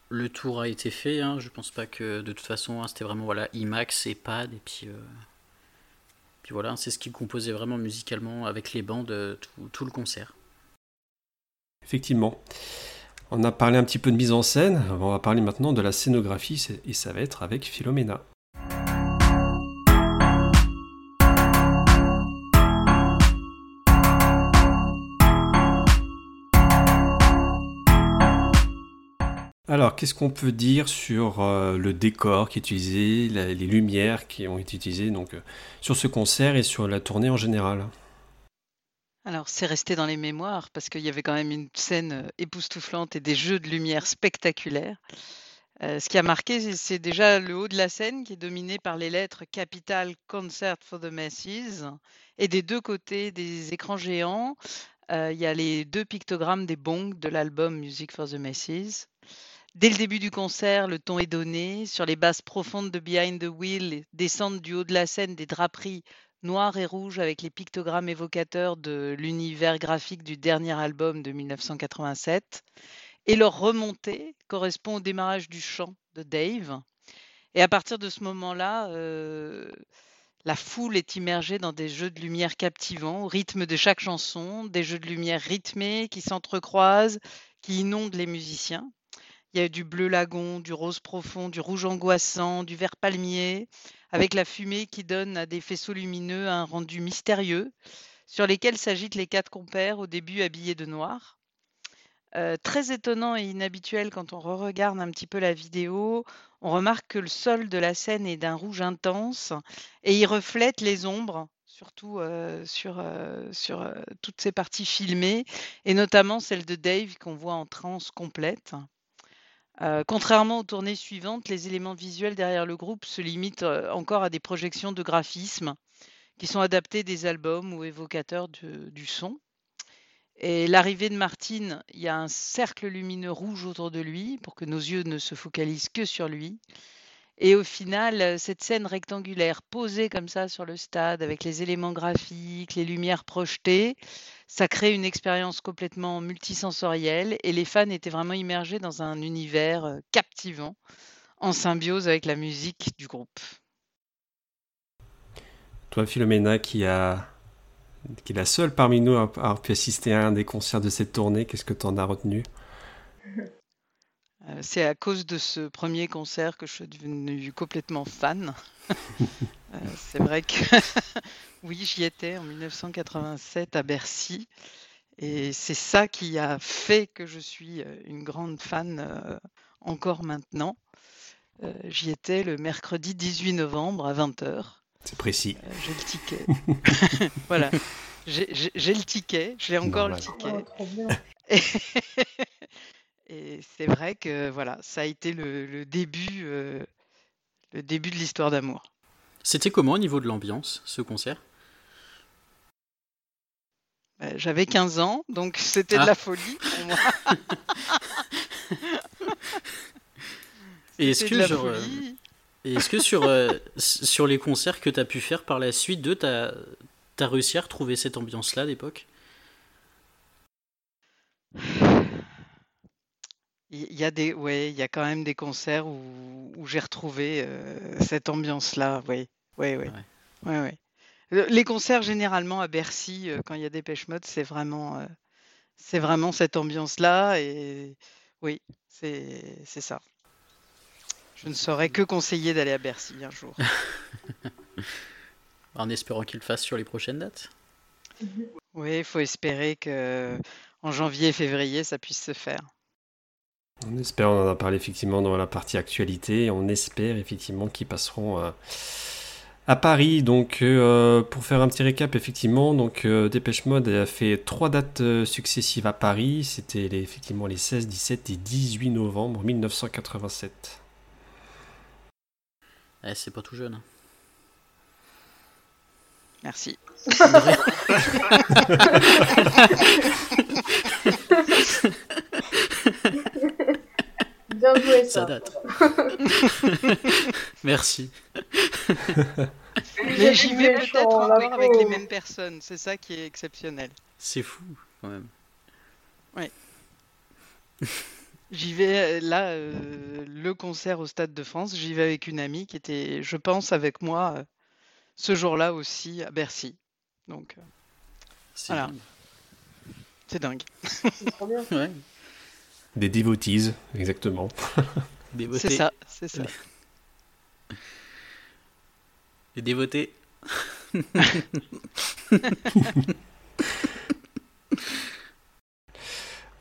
Le tour a été fait, hein. je pense pas que de toute façon hein, c'était vraiment voilà IMAX et pad et puis, euh, puis voilà c'est ce qui composait vraiment musicalement avec les bandes tout, tout le concert. Effectivement. On a parlé un petit peu de mise en scène, on va parler maintenant de la scénographie et ça va être avec Philomena. Alors, qu'est-ce qu'on peut dire sur euh, le décor qui est utilisé, les lumières qui ont été utilisées donc, euh, sur ce concert et sur la tournée en général? Alors, c'est resté dans les mémoires parce qu'il y avait quand même une scène euh, époustouflante et des jeux de lumière spectaculaires. Euh, ce qui a marqué, c'est- déjà le haut de la scène qui est dominé par les lettres Capital Concert for the Masses. Et des deux côtés des écrans géants, euh, il y a les deux pictogrammes des bongs de l'album Music for the Masses. Dès le début du concert, le ton est donné. Sur les basses profondes de Behind the Wheel descendent du haut de la scène des draperies noires et rouges avec les pictogrammes évocateurs de l'univers graphique du dernier album de 1987. Et leur remontée correspond au démarrage du chant de Dave. Et à partir de ce moment-là, euh, la foule est immergée dans des jeux de lumière captivants au rythme de chaque chanson, des jeux de lumière rythmés qui s'entrecroisent, qui inondent les musiciens. Il y a du bleu lagon, du rose profond, du rouge angoissant, du vert palmier, avec la fumée qui donne à des faisceaux lumineux un rendu mystérieux, sur lesquels s'agitent les quatre compères au début habillés de noir. Euh, très étonnant et inhabituel quand on re-regarde un petit peu la vidéo, on remarque que le sol de la scène est d'un rouge intense et il reflète les ombres, surtout euh, sur, euh, sur toutes ces parties filmées, et notamment celle de Dave qu'on voit en transe complète. Euh, contrairement aux tournées suivantes, les éléments visuels derrière le groupe se limitent euh, encore à des projections de graphismes qui sont adaptés des albums ou évocateurs du son. Et l'arrivée de Martine, il y a un cercle lumineux rouge autour de lui pour que nos yeux ne se focalisent que sur lui. Et au final, euh, cette scène rectangulaire posée comme ça sur le stade avec les éléments graphiques, les lumières projetées, ça crée une expérience complètement multisensorielle et les fans étaient vraiment immergés dans un univers euh, captivant en symbiose avec la musique du groupe. Toi, Philomena, qui, qui est la seule parmi nous à avoir pu assister à un des concerts de cette tournée, qu'est-ce que tu en as retenu? C'est à cause de ce premier concert que je suis devenue complètement fan. Euh, C'est vrai que oui, j'y étais en 1987 à Bercy. Et c'est ça qui a fait que je suis euh, une grande fan euh, encore maintenant. Euh, J'y étais le mercredi 18 novembre à 20h. C'est précis. J'ai le ticket. voilà. J'ai j'ai- j'ai le ticket. J'ai encore le ticket. Oh, trop bien. Et, c'est vrai que voilà, ça a été le, le début, euh, le début de l'histoire d'amour. C'était comment au niveau de l'ambiance, ce concert? Euh, J'avais 15 ans, donc c'était de Ah. la folie pour moi. Et est-ce C'était que, de la genre, euh, et est-ce que sur, euh, sur les concerts que tu as pu faire par la suite, tu as, réussi à retrouver cette ambiance-là d'époque Il y a des, ouais, il y a quand même des concerts où, où j'ai retrouvé euh, cette ambiance-là. Oui, ouais, ouais, ouais, ouais. Le- Les concerts généralement à Bercy, euh, quand il y a des pêche mode, c'est vraiment, euh, c'est vraiment cette ambiance-là. Et oui, c'est, c'est ça. Je ne saurais que conseiller d'aller à Bercy un jour. En espérant qu'il le fasse sur les prochaines dates Oui, il faut espérer que en janvier, février, ça puisse se faire. On espère, on en a parlé effectivement dans la partie actualité, et on espère effectivement qu'ils passeront euh, à Paris. Donc, euh, pour faire un petit récap, effectivement, donc euh, Dépêche Mode a fait trois dates successives à Paris. C'était les- effectivement les 16, 17 et 18 novembre 1987. Eh, C'est pas tout jeune. hein. Merci. Bien joué Ça ça. date. Merci. Mais j'y vais peut-être encore avec les mêmes personnes. C'est ça qui est exceptionnel. C'est fou, quand même. Ouais. J'y vais euh, là, euh, le concert au Stade de France. J'y vais avec une amie qui était, je pense, avec moi euh, ce jour-là aussi à Bercy. Donc euh, C'est voilà, dingue. c'est dingue. C'est trop bien. Ouais. Des devotees, exactement. C'est ça, c'est ça. Les dévotés.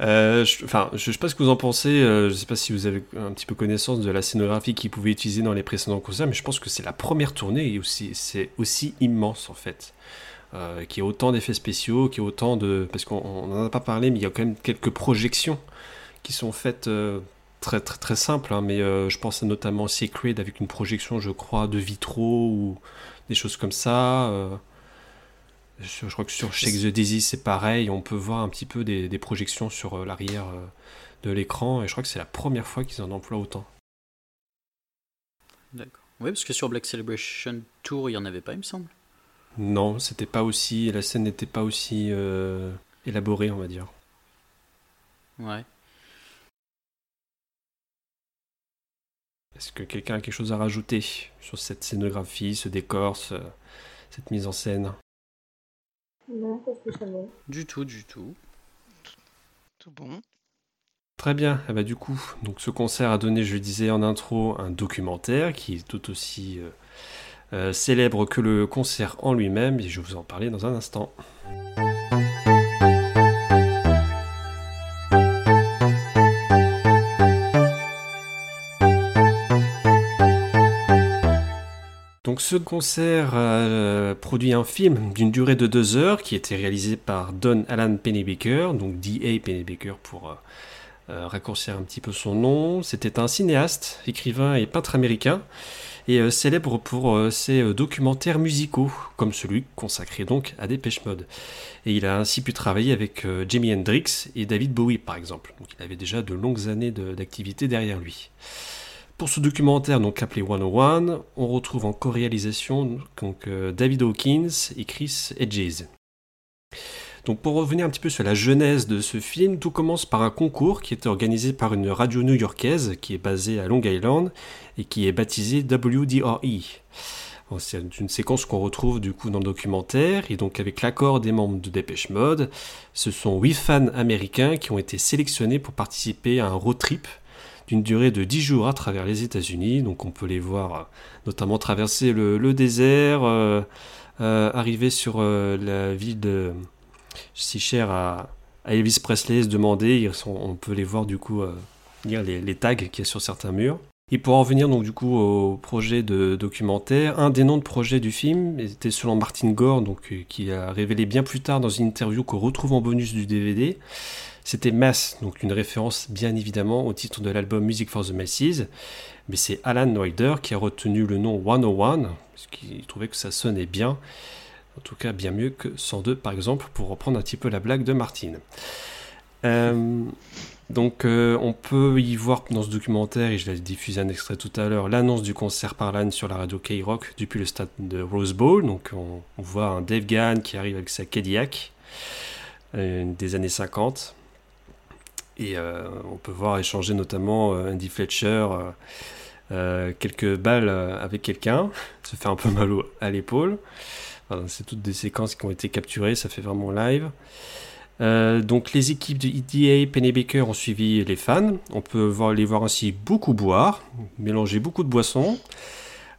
Euh, je, enfin, je, je sais pas ce que vous en pensez. euh, je sais pas si vous avez un petit peu connaissance de la scénographie qu'ils pouvaient utiliser dans les précédents concerts, mais je pense que c'est la première tournée et aussi c'est aussi immense en fait, euh, qui a autant d'effets spéciaux, qui a autant de parce qu'on on en a pas parlé, mais il y a quand même quelques projections qui sont faites euh, très très très simples. hein, mais euh, je pense à notamment Sacred avec une projection, je crois, de vitraux ou des choses comme ça. euh. Je, crois que sur Shake the Daisy, c'est pareil. On peut voir un petit peu des, des projections sur l'arrière de l'écran. Et je crois que c'est la première fois qu'ils en emploient autant. D'accord. Oui, parce que sur Black Celebration Tour, il n'y en avait pas, il me semble. Non, c'était pas aussi. La scène n'était pas aussi euh, élaborée, on va dire. Ouais. Est-ce que quelqu'un a quelque chose à rajouter sur cette scénographie, ce décor, ce- cette mise en scène? Non, pas spécialement. Du tout, du tout. Tout bon. Très bien. Eh ben, du coup, donc ce concert a donné, je le disais en intro, un documentaire qui est tout aussi euh, euh, célèbre que le concert en lui-même, et je vais vous en parler dans un instant. Ce concert a produit un film d'une durée de deux heures qui était réalisé par Don Alan Pennebaker, donc D.A. Pennebaker pour euh, euh, raccourcir un petit peu son nom. C'était un cinéaste, écrivain et peintre américain, et euh, célèbre pour euh, ses euh, documentaires musicaux, comme celui consacré donc à Dépêche Mode. Et il a ainsi pu travailler avec euh, Jimi Hendrix et David Bowie par exemple. Donc il avait déjà de longues années d'activité derrière lui. Pour ce documentaire donc appelé 101, on retrouve en co-réalisation euh, David Hawkins et Chris Hedges. Donc pour revenir un petit peu sur la genèse de ce film, tout commence par un concours qui était organisé par une radio new-yorkaise qui est basée à Long Island et qui est baptisée WDRE. C'est une séquence qu'on retrouve du coup dans le documentaire et donc avec l'accord des membres de Dépêche Mode, ce sont huit fans américains qui ont été sélectionnés pour participer à un road trip d'une durée de 10 jours à travers les États-Unis. Donc on peut les voir euh, notamment traverser le, désert, euh, euh, arriver sur la ville de si chère à, Elvis Presley, se demander, on peut les voir du coup lire les, tags qu'il y a sur certains murs. Et pour en venir donc du coup au projet de documentaire, un des noms de projet du film était selon Martin Gore, qui a révélé bien plus tard dans une interview qu'on retrouve en bonus du DVD. C'était Mass, donc une référence bien évidemment au titre de l'album Music for the Masses, mais c'est Alan Noider qui a retenu le nom 101, parce qu'il trouvait que ça sonnait bien, en tout cas bien mieux que 102 par exemple, pour reprendre un petit peu la blague de Martine. Euh, donc euh, on peut y voir dans ce documentaire, et je l'ai diffusé un extrait tout à l'heure, l'annonce du concert par Lan sur la radio K-Rock depuis le stade de Rose Bowl. Donc on, on voit un Dave Gahan qui arrive avec sa Cadillac euh, des années 50. Et euh, on peut voir échanger notamment euh, Andy Fletcher euh, quelques balles avec quelqu'un, se fait un peu mal à l'épaule. C'est toutes des séquences qui ont été capturées, ça fait vraiment live. Donc les équipes de EDA, Pennebaker ont suivi les fans. On peut voir, les voir ainsi beaucoup boire, mélanger beaucoup de boissons,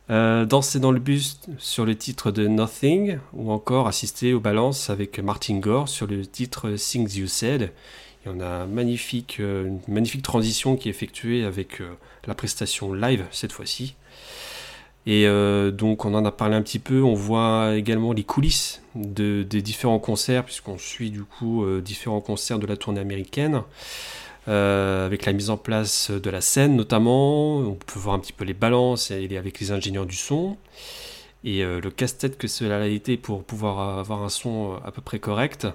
danser dans le bus sur le titre de Nothing, ou encore assister aux balances avec Martin Gore sur le titre Things You Said. Il y en a magnifique, euh, une magnifique transition qui est effectuée avec euh, la prestation live cette fois-ci. Et euh, donc on en a parlé un petit peu, on voit également les coulisses de, des différents concerts, puisqu'on suit du coup différents concerts de la tournée américaine, avec la mise en place de la scène notamment, on peut voir un petit peu les balances et avec les ingénieurs du son, et le casse-tête que cela a été pour pouvoir avoir un son à peu près correct,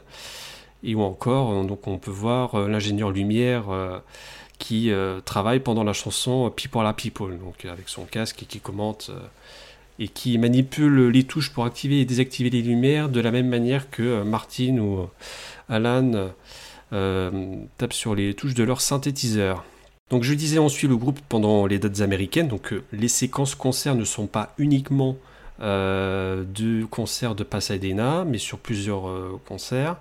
et ou encore euh, donc on peut voir euh, l'ingénieur lumière euh, qui travaille pendant la chanson People are People, donc avec son casque et qui commente et qui manipule les touches pour activer et désactiver les lumières de la même manière que Martin ou Alan tapent sur les touches de leur synthétiseur. Donc je disais, on suit le groupe pendant les dates américaines, donc les séquences concerts ne sont pas uniquement euh, de concerts de Pasadena, mais sur plusieurs concerts.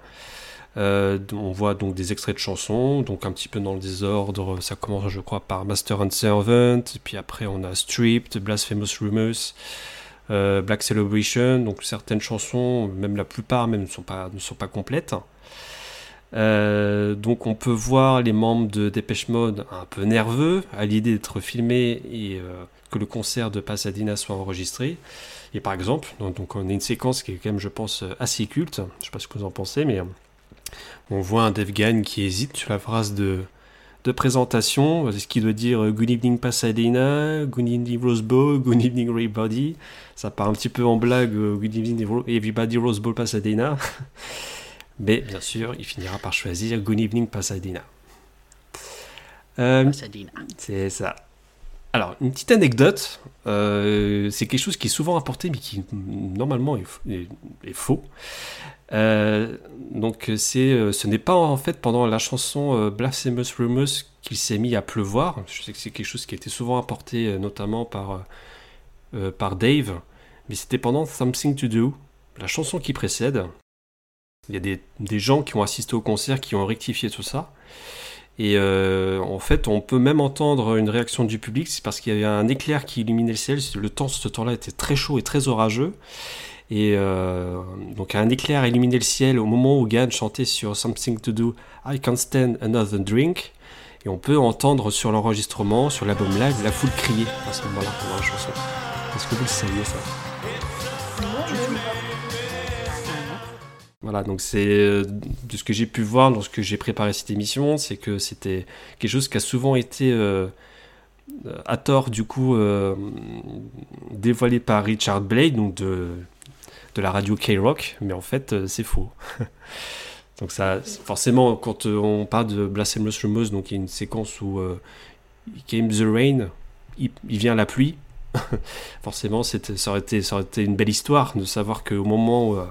Euh, on voit donc des extraits de chansons, donc un petit peu dans le désordre. Ça commence, je crois, par Master and Servant, puis après on a Stripped, Blasphemous Rumors, euh, Black Celebration. Donc certaines chansons, même la plupart même, ne sont pas, ne complètes. Euh, donc on peut voir les membres de Dépêche Mode un peu nerveux à l'idée d'être filmés et que le concert de Pasadena soit enregistré. Et par exemple, donc, on a une séquence qui est quand même, je pense, assez culte. Je sais pas ce que vous en pensez, mais on voit un Dave Gahan qui hésite sur la phrase de, de présentation, ce qui doit dire euh, Good evening Pasadena, Good evening Rosebud, Good evening everybody. Ça part un petit peu en blague, euh, Good evening everybody Rosebud Pasadena. Mais bien sûr, il finira par choisir Good evening Pasadena. Euh, Pasadena. c'est ça. Alors, une petite anecdote, euh, c'est quelque chose qui est souvent apporté, mais qui normalement est, f- est- est faux. Euh, donc, c'est, euh, ce n'est pas en fait pendant la chanson euh, Blasphemous Rumors qu'il s'est mis à pleuvoir. Je sais que c'est quelque chose qui été souvent apporté, euh, notamment par, euh, euh, par Dave, mais c'était pendant Something to Do, la chanson qui précède. Il y a des, des gens qui ont assisté au concert qui ont rectifié tout ça. Et euh, en fait, on peut même entendre une réaction du public, c'est parce qu'il y avait un éclair qui illuminait le ciel. Le temps, ce temps-là, était très chaud et très orageux. Et euh, donc, un éclair a illuminé le ciel au moment où Gann chantait sur Something to Do, I Can't Stand Another Drink. Et on peut entendre sur l'enregistrement, sur l'album live, la foule crier à ce moment-là pendant la chanson. Est-ce que vous le ça? Voilà, donc c'est euh, de ce que j'ai pu voir lorsque j'ai préparé cette émission, c'est que c'était quelque chose qui a souvent été euh, à tort du coup dévoilé par Richard Blade, donc de, de la radio K-Rock, mais en fait euh, c'est faux. donc ça, forcément, quand euh, on parle de Blasphemous Rumors, donc il y a une séquence où euh, Came the Rain, il, vient la pluie. forcément, ça aurait, été, une belle histoire de savoir qu'au moment où, euh,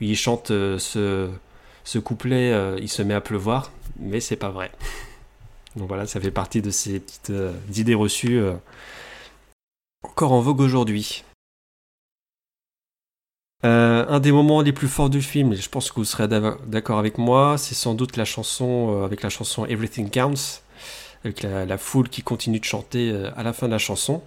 il chante euh, ce, couplet, euh, il se met à pleuvoir, mais c'est pas vrai. Donc voilà, ça fait partie de ces petites euh, idées reçues euh, encore en vogue aujourd'hui. Euh, un des moments les plus forts du film, et je pense que vous serez d'accord avec moi, c'est sans doute la chanson euh, avec la chanson Everything Counts, avec la, foule qui continue de chanter euh, à la fin de la chanson.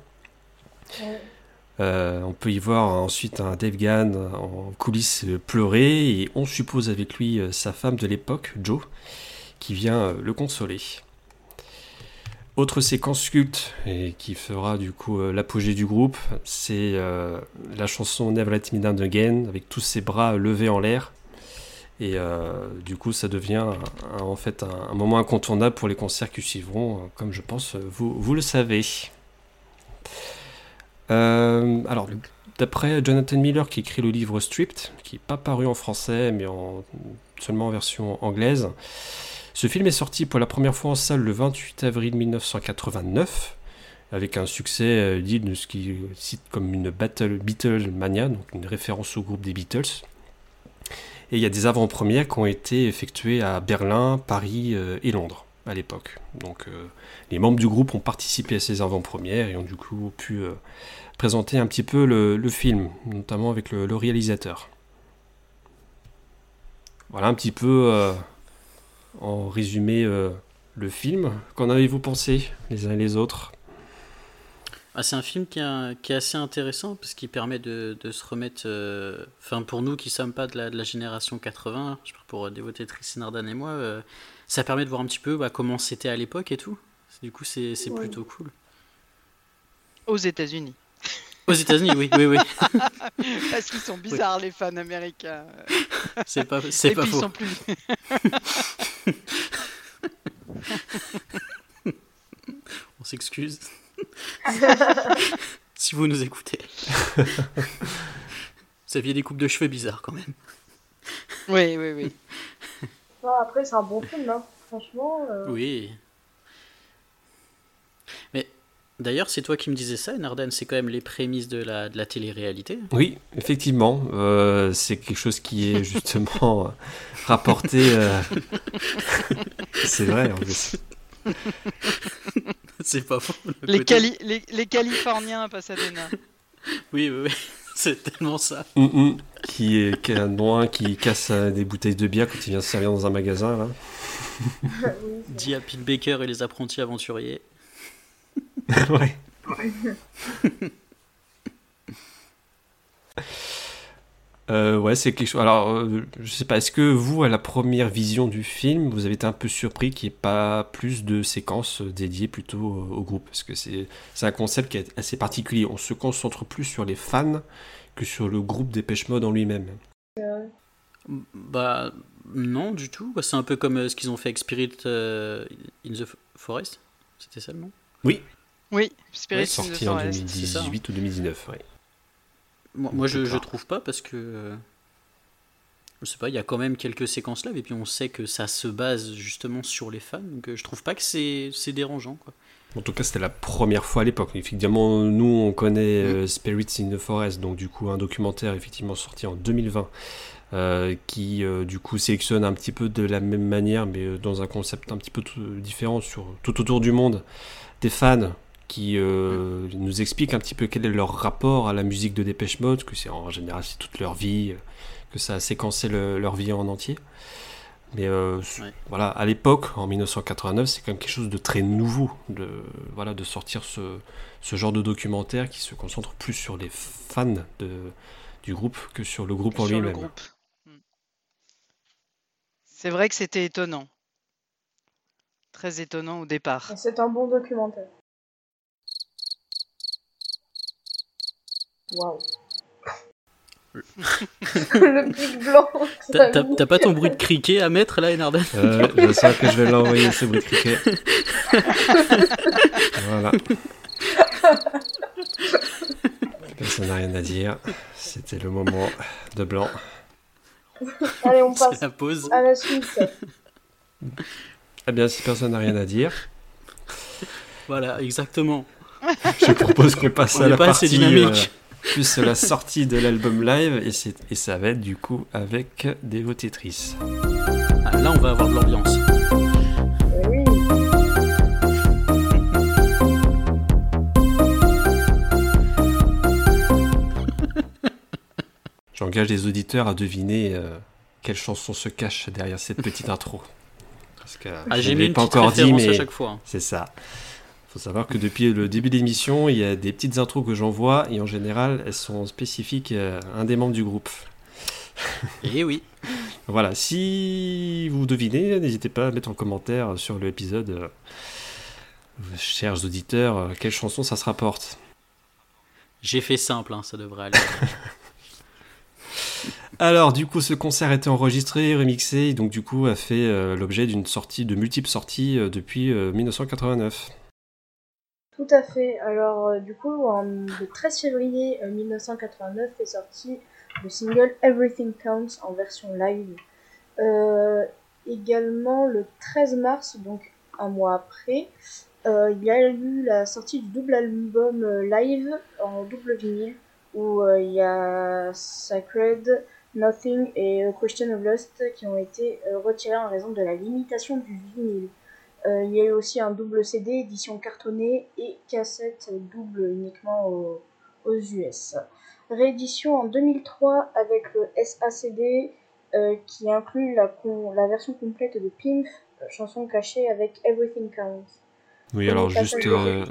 On peut y voir ensuite un Dave Gann en coulisses pleurer et on suppose avec lui sa femme de l'époque, Joe, qui vient le consoler. Autre séquence culte et qui fera du coup euh, l'apogée du groupe, c'est euh, la chanson Never Let Me Down Again avec tous ses bras levés en l'air. Et euh, du coup, ça devient en fait un, moment incontournable pour les concerts qui suivront, comme je pense vous, vous le savez. Alors, d'après Jonathan Miller qui écrit le livre Stripped, qui n'est pas paru en français mais en, seulement en version anglaise, ce film est sorti pour la première fois en salle le 28 avril 1989, avec un succès euh, dit de ce qu'il cite comme une Battle Beatle Mania, donc une référence au groupe des Beatles. Et il y a des avant-premières qui ont été effectuées à Berlin, Paris euh, et Londres à l'époque. Donc euh, les membres du groupe ont participé à ces avant-premières et ont du coup pu présenter un petit peu le, film, notamment avec le, réalisateur. Voilà un petit peu en résumé euh, le film. Qu'en avez-vous pensé les uns et les autres? Ah, c'est un film qui, a- qui est assez intéressant parce qu'il permet de, de se remettre. euh, Enfin, pour nous qui sommes pas de la, de la génération 80, je parle pour euh, dévoter Tracy Nardan et moi, euh, ça permet de voir un petit peu bah, comment c'était à l'époque et tout. Du coup, c'est c'est Ouais. plutôt cool. Aux États-Unis. Aux États-Unis, oui, oui, oui. Parce qu'ils sont bizarres, les fans américains. C'est pas, c'est Et pas puis ils faux. sont plus. On s'excuse. si vous nous écoutez. Vous aviez des coupes de cheveux bizarres quand même. Oui, oui, oui. Non, après, c'est un bon film, hein. Franchement. euh, Oui. D'ailleurs, c'est toi qui me disais ça, Nardan, c'est quand même les prémices de la, de la télé-réalité. Oui, effectivement, euh, c'est quelque chose qui est justement euh, rapporté. euh, c'est vrai en plus. c'est pas faux. le Les, côté- Cali- les, les Californiens à Pasadena. Oui, oui, oui. C'est tellement ça. Hum, hum, qui est un noir qui casse des bouteilles de bière quand il vient se servir dans un magasin là. Dit à Pete Baker et les apprentis aventuriers. ouais. Euh, ouais, c'est quelque chose. Alors, euh, je sais pas, est-ce que vous, à la première vision du film, vous avez été un peu surpris qu'il n'y ait pas plus de séquences euh, dédiées plutôt au, au groupe? Parce que c'est c'est un concept qui est assez particulier. On se concentre plus sur les fans que sur le groupe Dépêche Mode en lui-même. euh, Bah, Non, du tout. Bah, C'est un peu comme euh, ce qu'ils ont fait avec Spirit euh, in the Forest. C'était ça le nom? Oui, Oui, Spirit in the sorti en Forest. c'est ça, hein. 2018 ou 2019. ouais. Moi, moi, je, part. trouve pas parce que. euh, Je sais pas, il y a quand même quelques séquences là, et puis on sait que ça se base justement sur les fans, donc euh, je trouve pas que c'est dérangeant. Quoi. En tout cas, c'était la première fois à l'époque. Effectivement, nous, on connaît euh, Spirits in the Forest, donc du coup, un documentaire effectivement sorti en 2020, euh, qui euh, du coup sélectionne un petit peu de la même manière, mais dans un concept un petit peu tout- différent sur tout autour du monde, des fans qui euh, nous expliquent un petit peu quel est leur rapport à la musique de Dépêche Mode, que c'est en général c'est toute leur vie, euh, que ça a séquencé le- leur vie en entier. Mais euh, Ouais. voilà, à l'époque, en 1989, c'est quand même quelque chose de très nouveau, de, voilà, de sortir ce, ce genre de documentaire qui se concentre plus sur les fans de, du groupe que sur le groupe en lui-même. Hmm. C'est vrai que c'était étonnant. Très étonnant au départ. C'est un bon documentaire. Waouh. le pic blanc. T'as pas ton bruit de criquet à mettre là, Enarden Euh, je sens que je vais l'envoyer ce bruit de criquet. voilà. Personne n'a rien à dire. C'était le moment de blanc. Allez, on C'est passe la pause. à la suite. Eh bien, si personne n'a rien à dire, Voilà, exactement. je propose qu'on passe On à la pas assez partie dynamique. euh, plus la sortie de l'album live et, ça va être du coup avec Devo Tetris. Ah, là, on va avoir de l'ambiance. J'engage les auditeurs à deviner euh, quelle chanson se cache derrière cette petite intro. Parce que Ah, j'ai pas encore dit, mais chaque fois. c'est ça. Faut savoir que depuis le début de l'émission, il y a des petites intros que j'envoie et en général, elles sont spécifiques à un des membres du groupe. Et oui. Voilà, si vous devinez, n'hésitez pas à mettre en commentaire sur l'épisode, euh, chers auditeurs, euh, quelle chanson ça se rapporte. J'ai fait simple, hein, ça devrait aller. Alors, du coup, ce concert a été enregistré, remixé, et donc du coup a fait euh, l'objet d'une sortie, de multiples sorties euh, depuis euh, 1989. Tout à fait. Alors, euh, du coup, le 13 février euh, 1989 est sorti le single Everything Counts en version live. Euh, également, le 13 mars, donc un mois après, euh, il y a eu la sortie du double album euh, live en double vinyle où euh, il y a Sacred, Nothing et Question of Lust qui ont été euh, retirés en raison de la limitation du vinyle. Euh, il y a eu aussi un double CD, édition cartonnée et cassette double uniquement aux, aux US. Réédition en 2003 avec le SACD euh, qui inclut la, version complète de Pimp, chanson cachée avec Everything Counts. Oui, alors juste, euh,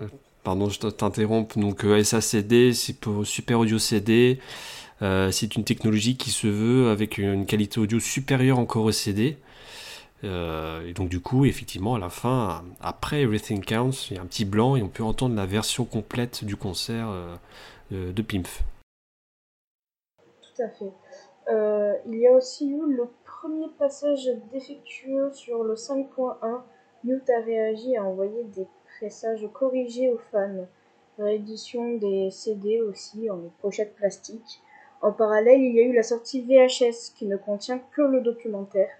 pardon, je t'interromps. Donc SACD, c'est pour Super Audio CD. C'est une technologie qui se veut avec une qualité audio supérieure encore au CD. Euh, et donc du coup, effectivement, à la fin, après Everything Counts, il y a un petit blanc et on peut entendre la version complète du concert euh, de, de Pimpf. Tout à fait. Euh, il y a aussi eu le premier passage défectueux sur le 5.1. Mute a réagi à envoyer des pressages corrigés aux fans. Réédition des CD aussi en pochette plastique. En parallèle, il y a eu la sortie VHS qui ne contient que le documentaire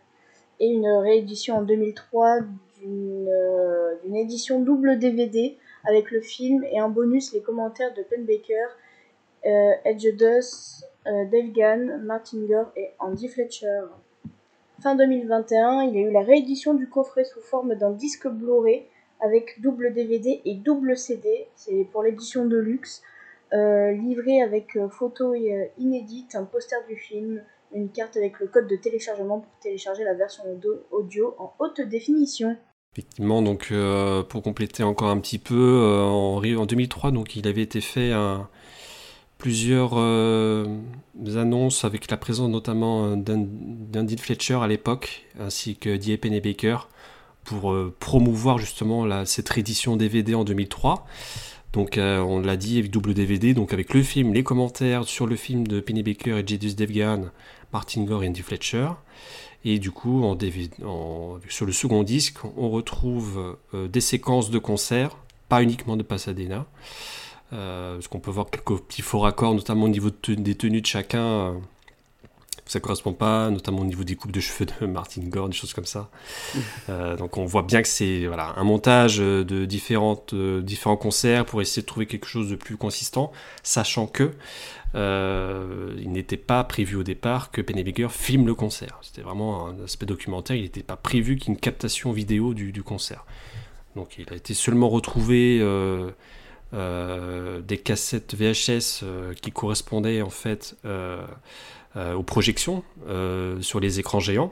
et une réédition en 2003 d'une euh, édition double DVD avec le film et un bonus les commentaires de Penn Baker, euh, Edge Dust, euh, Dave Gann, Martin Gore et Andy Fletcher. Fin 2021, il y a eu la réédition du coffret sous forme d'un disque Blu-ray avec double DVD et double CD. C'est pour l'édition de luxe. Euh, livré avec euh, photos euh, inédites, un poster du film, une carte avec le code de téléchargement pour télécharger la version audio- en haute définition. Effectivement, donc euh, pour compléter encore un petit peu, euh, en, ri- en 2003, donc il avait été fait plusieurs euh, annonces avec la présence notamment d'An- d'Andy Fletcher à l'époque, ainsi que Die Pennebaker, pour promouvoir justement cette réédition DVD en 2003. Donc euh, on l'a dit avec double DVD, donc avec le film, les commentaires sur le film de Penny Baker et Jadis Devgan, Martin Gore et Andy Fletcher. Et du coup, sur le second disque, on retrouve euh, des séquences de concerts, pas uniquement de Pasadena, euh, parce qu'on peut voir quelques petits faux raccords, notamment au niveau des tenues de chacun. Ça correspond pas, notamment au niveau des coupes de cheveux de Martin Gore, des choses comme ça. Euh, donc on voit bien que c'est voilà, un montage euh, de différentes, euh, différents concerts pour essayer de trouver quelque chose de plus consistant, sachant que il n'était pas prévu au départ que Penny Baker filme le concert. C'était vraiment un aspect documentaire, il n'était pas prévu qu'il y ait une captation vidéo du, du concert. Donc il a été seulement retrouvé des cassettes VHS qui correspondaient en fait aux projections euh, sur les écrans géants.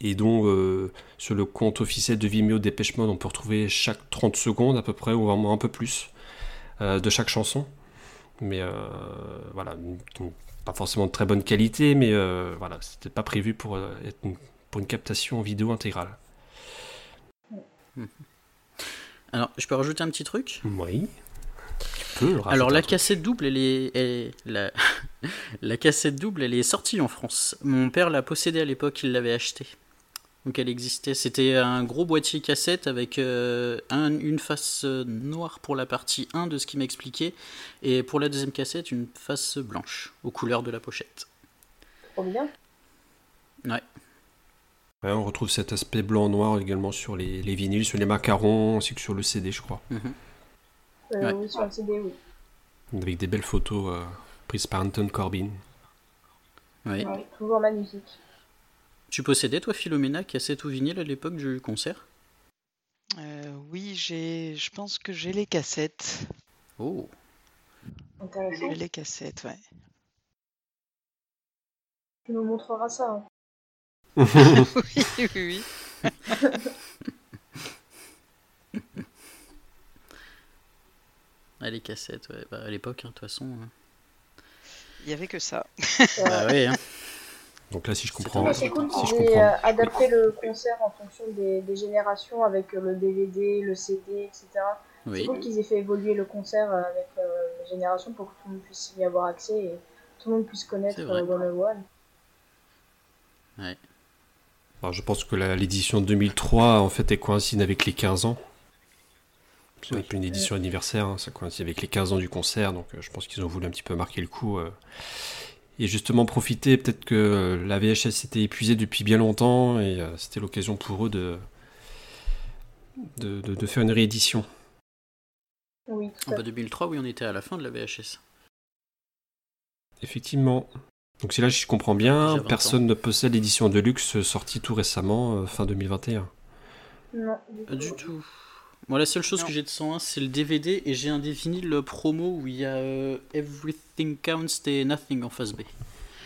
Et dont euh, sur le compte officiel de Vimeo Dépêche Mode on peut retrouver chaque 30 secondes à peu près ou vraiment un peu plus euh, de chaque chanson. Mais euh, voilà pas forcément de très bonne qualité mais euh, voilà c'était pas prévu pour euh, être une, pour une captation vidéo intégrale. Alors, je peux rajouter un petit truc? Oui Tu peux rajouter Alors un la truc. cassette double, elle est, elle- la... la cassette double, elle est sortie en France. Mon père l'a possédée à l'époque, il l'avait achetée. Donc elle existait. C'était un gros boîtier cassette avec euh, un- une face noire pour la partie 1 de ce qu'il m'expliquait, et pour la deuxième cassette, une face blanche, aux couleurs de la pochette. Trop bien. Ouais. Ouais, on retrouve cet aspect blanc-noir également sur les, les vinyles, sur les macarons, ainsi que sur le CD, je crois. Mhm. Euh, Ouais. Oui, sur le CD, oui. Avec des belles photos euh, prises par Anton Corbin. Ouais. Ouais, toujours magnifique. Tu possédais, toi, Philomena, cassette ou vinyle à l'époque du concert? Euh, oui, j'ai, je pense que j'ai les cassettes. Oh Intéressant. J'ai les cassettes, ouais. Tu nous montreras ça. hein. oui, oui, oui. Ah, les cassettes, ouais. Bah, à l'époque, hein, de toute façon. hein. Il y avait que ça. Bah ouais, hein. Donc là, si je comprends, Ouais, c'est cool si je qu'ils aient comprends, euh, adapté le concert en fonction des, des générations avec euh, le DVD, le CD, etc. C'est Oui. cool qu'ils aient fait évoluer le concert euh, avec euh, les générations pour que tout le monde puisse y avoir accès et tout le monde puisse connaître C'est vrai. euh, 101. Ouais. Alors, je pense que la- l'édition 2003, en fait, elle coïncide avec les 15 ans. C'est Oui. un peu une édition anniversaire, hein, ça coïncide avec les 15 ans du concert, donc euh, je pense qu'ils ont voulu un petit peu marquer le coup. euh, et justement profiter, peut-être que euh, la VHS était épuisée depuis bien longtemps, et euh, c'était l'occasion pour eux de, de, de- de faire une réédition. Oui, En à bah, fait. 2003, oui, on était à la fin de la VHS. Effectivement. Donc c'est là, si je comprends bien, J'ai 20 ans. personne ne possède l'édition de luxe sortie tout récemment, euh, fin 2021. Non, du Pas tout. du tout. Moi, la seule chose Non. que j'ai de 101, c'est le DVD et j'ai un des vinyles promo où il y a euh, Everything Counts et Nothing en face B.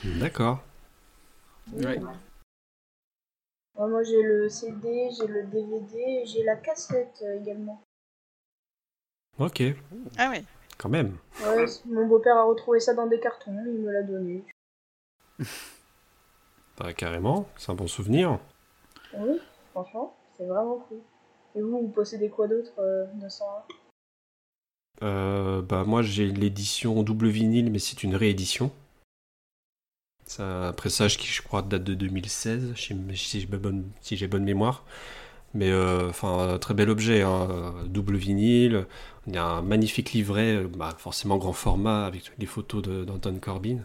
D'accord. Ouais. Ouais, moi j'ai le CD, j'ai le DVD et j'ai la cassette euh, également. Ok, Ah oui. quand même. Ouais, mon beau-père a retrouvé ça dans des cartons, il me l'a donné. Bah, carrément, c'est un bon souvenir. Oui, franchement, c'est vraiment cool. Et vous, vous possédez quoi d'autre euh, de 101 Euh, bah, moi j'ai l'édition double vinyle, mais c'est une réédition. C'est un pressage qui, je crois, date de 2016, si j'ai bonne, mémoire. Mais euh, enfin, un très bel objet, hein, euh, double vinyle. Il y a un magnifique livret, euh, bah, forcément grand format, avec les photos d'Anton Corbin.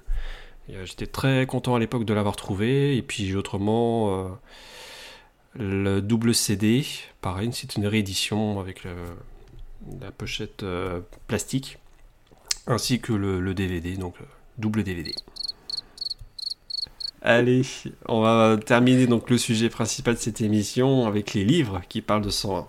Euh, J'étais très content à l'époque de l'avoir trouvé. Et puis autrement, euh, le double CD, pareil, c'est une réédition avec la pochette euh, plastique, ainsi que le, DVD, donc le double DVD. Allez, on va terminer donc le sujet principal de cette émission avec les livres qui parlent de 101.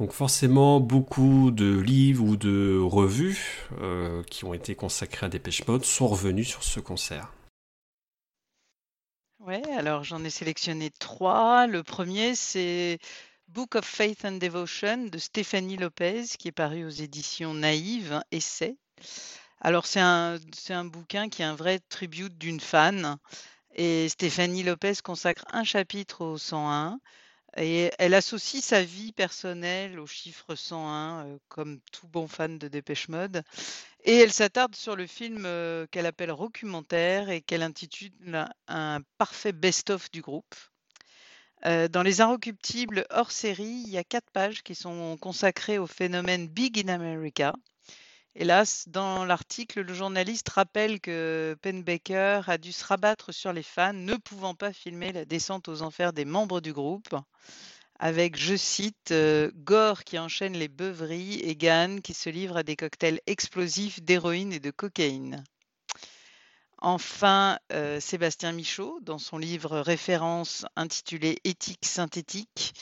Donc forcément beaucoup de livres ou de revues euh, qui ont été consacrés à Dépêche Mode sont revenus sur ce concert. Ouais, alors j'en ai sélectionné trois. Le premier, c'est Book of Faith and Devotion de Stéphanie Lopez, qui est paru aux éditions Naïve, Essai. Alors c'est un, c'est un bouquin qui est un vrai tribute d'une fan. Et Stéphanie Lopez consacre un chapitre au 101. Et elle associe sa vie personnelle au chiffre 101, euh, comme tout bon fan de Dépêche Mode. Et elle s'attarde sur le film qu'elle appelle Documentaire et qu'elle intitule un parfait best-of du groupe. Dans Les Inrecuptibles hors série, il y a quatre pages qui sont consacrées au phénomène Big in America. Hélas, dans l'article, le journaliste rappelle que Penn Baker a dû se rabattre sur les fans, ne pouvant pas filmer la descente aux enfers des membres du groupe, avec, je cite, euh, Gore qui enchaîne les beuveries et Gann qui se livre à des cocktails explosifs d'héroïne et de cocaïne. Enfin, euh, Sébastien Michaud, dans son livre référence intitulé Éthique synthétique,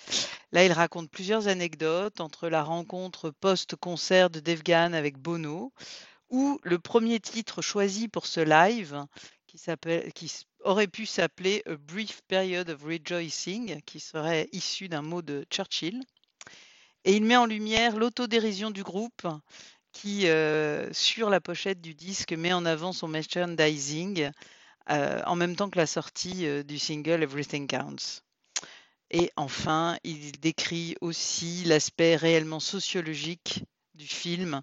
là il raconte plusieurs anecdotes entre la rencontre post-concert de Devgan avec Bono, ou le premier titre choisi pour ce live, qui, qui aurait pu s'appeler A Brief Period of Rejoicing, qui serait issu d'un mot de Churchill. Et il met en lumière l'autodérision du groupe qui, euh, sur la pochette du disque, met en avant son merchandising euh, en même temps que la sortie euh, du single Everything Counts. Et enfin, il décrit aussi l'aspect réellement sociologique du film,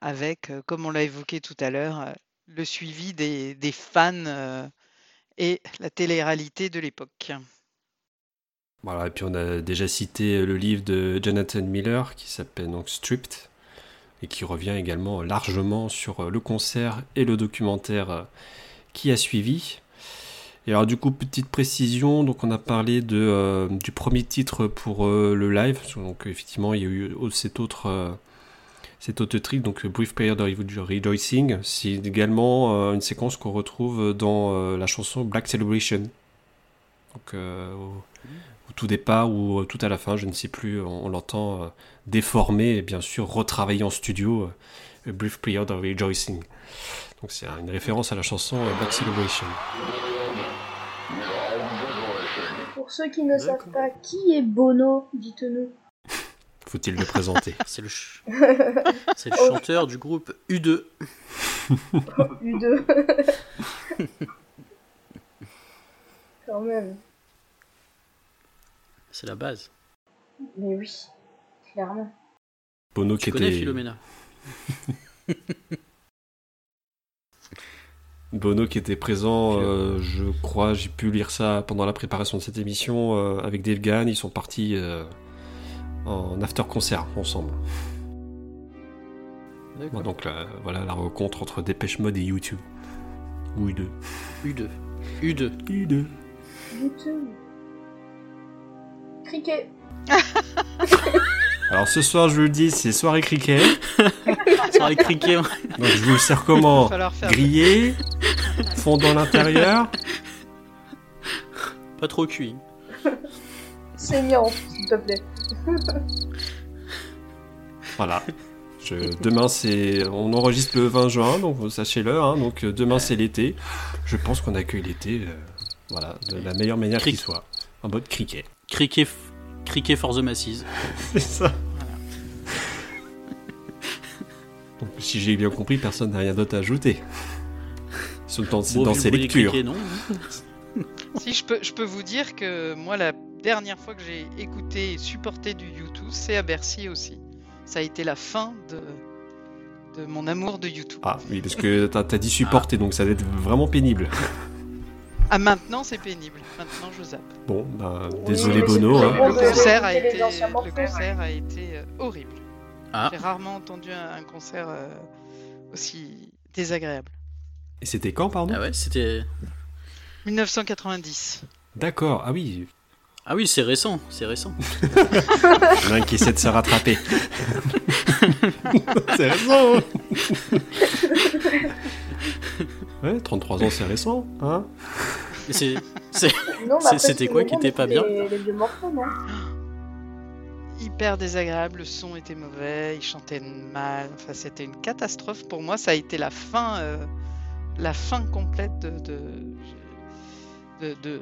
avec, comme on l'a évoqué tout à l'heure, le suivi des, fans et la télé-réalité de l'époque. Voilà, et puis on a déjà cité le livre de Jonathan Miller qui s'appelle donc Stripped, et qui revient également largement sur euh, le concert et le documentaire euh, qui a suivi. Et alors du coup, petite précision, donc on a parlé de, euh, du premier titre pour le live, donc effectivement il y a eu cet autre, autre trick, donc Brief Period of Rejoicing, c'est également une séquence qu'on retrouve dans la chanson Black Celebration. Donc au tout départ ou tout à la fin, je ne sais plus, on, l'entend euh, déformé et bien sûr retravaillé en studio, euh, A Brief Period of Rejoicing. Donc c'est une référence à la chanson euh, Black Celebration. Pour ceux qui ne savent pas qui est Bono, dites-nous. Faut-il le présenter? C'est le, le chanteur du groupe U2. U2. Quand même. C'est la base. Mais oui, clairement. Bono tu qui connais était... Philomena. Bono qui était présent, euh, je crois, j'ai pu lire ça pendant la préparation de cette émission euh, avec Dave Gahan. Ils sont partis euh, en after concert ensemble. Bon, donc la, voilà la rencontre entre Dépêche Mode et YouTube. Ou U2. U2. U2. U2. U2 criquet. Alors ce soir, je vous le dis, c'est soirée criquet. soirée criquet. Je vous le sers comment Grillé, fondant l'intérieur. Pas trop cuit. Saignant, s'il te plaît. Voilà. Demain, c'est, on enregistre le 20 juin, donc sachez-le. Hein. Donc euh, demain, c'est l'été. Je pense qu'on accueille l'été, euh, voilà, de la meilleure manière qui soit, en mode criquet. Cricket, cricket for the masses. C'est ça. Donc, si j'ai bien compris, personne n'a rien d'autre à ajouter. Sur le temps Bon, dans ses lectures. non. Si je peux, je peux vous dire que moi, la dernière fois que j'ai écouté et supporté du YouTube, c'est à Bercy aussi. Ça a été la fin de, de mon amour de YouTube. Ah oui, parce que t'as as dit supporter, donc ça va être vraiment pénible. Ah, maintenant, c'est pénible. Maintenant, je zappe. Bon, bah, désolé Bono. hein. Le concert a été, anciens le morceaux. concert a été euh, horrible. Ah, J'ai rarement entendu un, un concert euh, aussi désagréable. Et c'était quand, pardon ah ouais, c'était. 1990. D'accord, ah oui, Ah oui, c'est récent, c'est récent. il y en a un qui essaie de se rattraper. c'est récent hein. Ouais, 33 ans, c'est récent, hein c'était quoi qui était pas bien les, les vieux morceaux, non? Hyper désagréable, le son était mauvais, il chantait mal. Enfin, c'était une catastrophe pour moi. Ça a été la fin, euh, la fin complète de, de, de- de-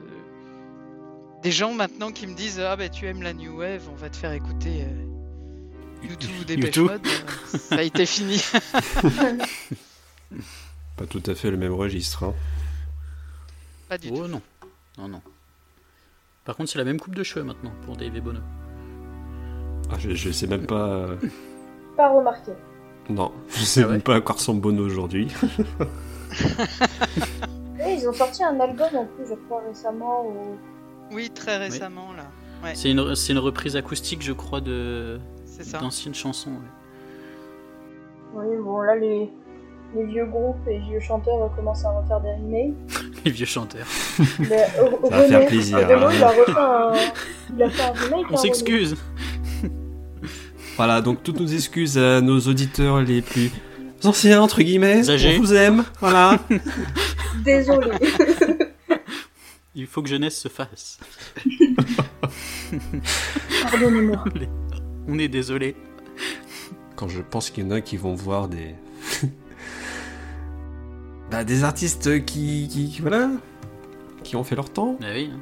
des gens maintenant qui me disent ah ben tu aimes la new wave, on va te faire écouter euh, YouTube Dépêche YouTube. Mode, euh, ça a été fini. Pas tout à fait le même registre. hein. Pas du Oh tout. non. Non, non. Par contre, c'est la même coupe de cheveux maintenant pour Dave et Bono. Ah, je, je sais même pas. euh, Pas remarqué. Non, je sais Ah ouais même pas à quoi ressemble Bono aujourd'hui. Ils ont sorti un album en plus, je crois, récemment. Oui, très récemment, là. Ouais, C'est une, c'est une reprise acoustique, je crois, de c'est ça. d'anciennes chansons. ouais. Oui, bon, là, les, les vieux groupes et vieux chanteurs commencent à refaire des remakes. Les vieux chanteurs. Mais, Ça va faire plaisir, René, hein. il a refait un, il a fait un remake. On hein, s'excuse. Voilà, donc toutes nos excuses à nos auditeurs les plus anciens, entre guillemets. Âgés. On vous aime, voilà. Désolé. Il faut que jeunesse se fasse. Pardonnez-moi. On est désolé. Quand je pense qu'il y en a qui vont voir des. Bah, des artistes qui, qui. Voilà. Qui ont fait leur temps. Ah oui. hein.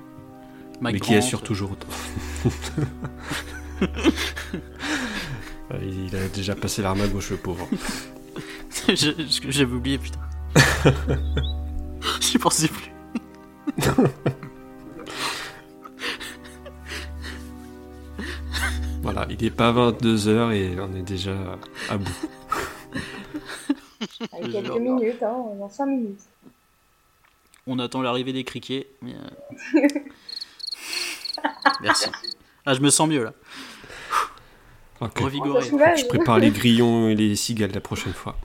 Mais qui assurent toujours autant. Ouais, Il a déjà passé l'arme à gauche, le pauvre. J'avais oublié, putain. J'y pensais plus. Voilà, il est pas 22h et on est déjà à bout. Avec quelques minutes, hein, dans 5 minutes. On attend l'arrivée des criquets. mais, euh, Merci. Ah, je me sens mieux là. Revigoré. Je prépare les grillons et les cigales la prochaine fois.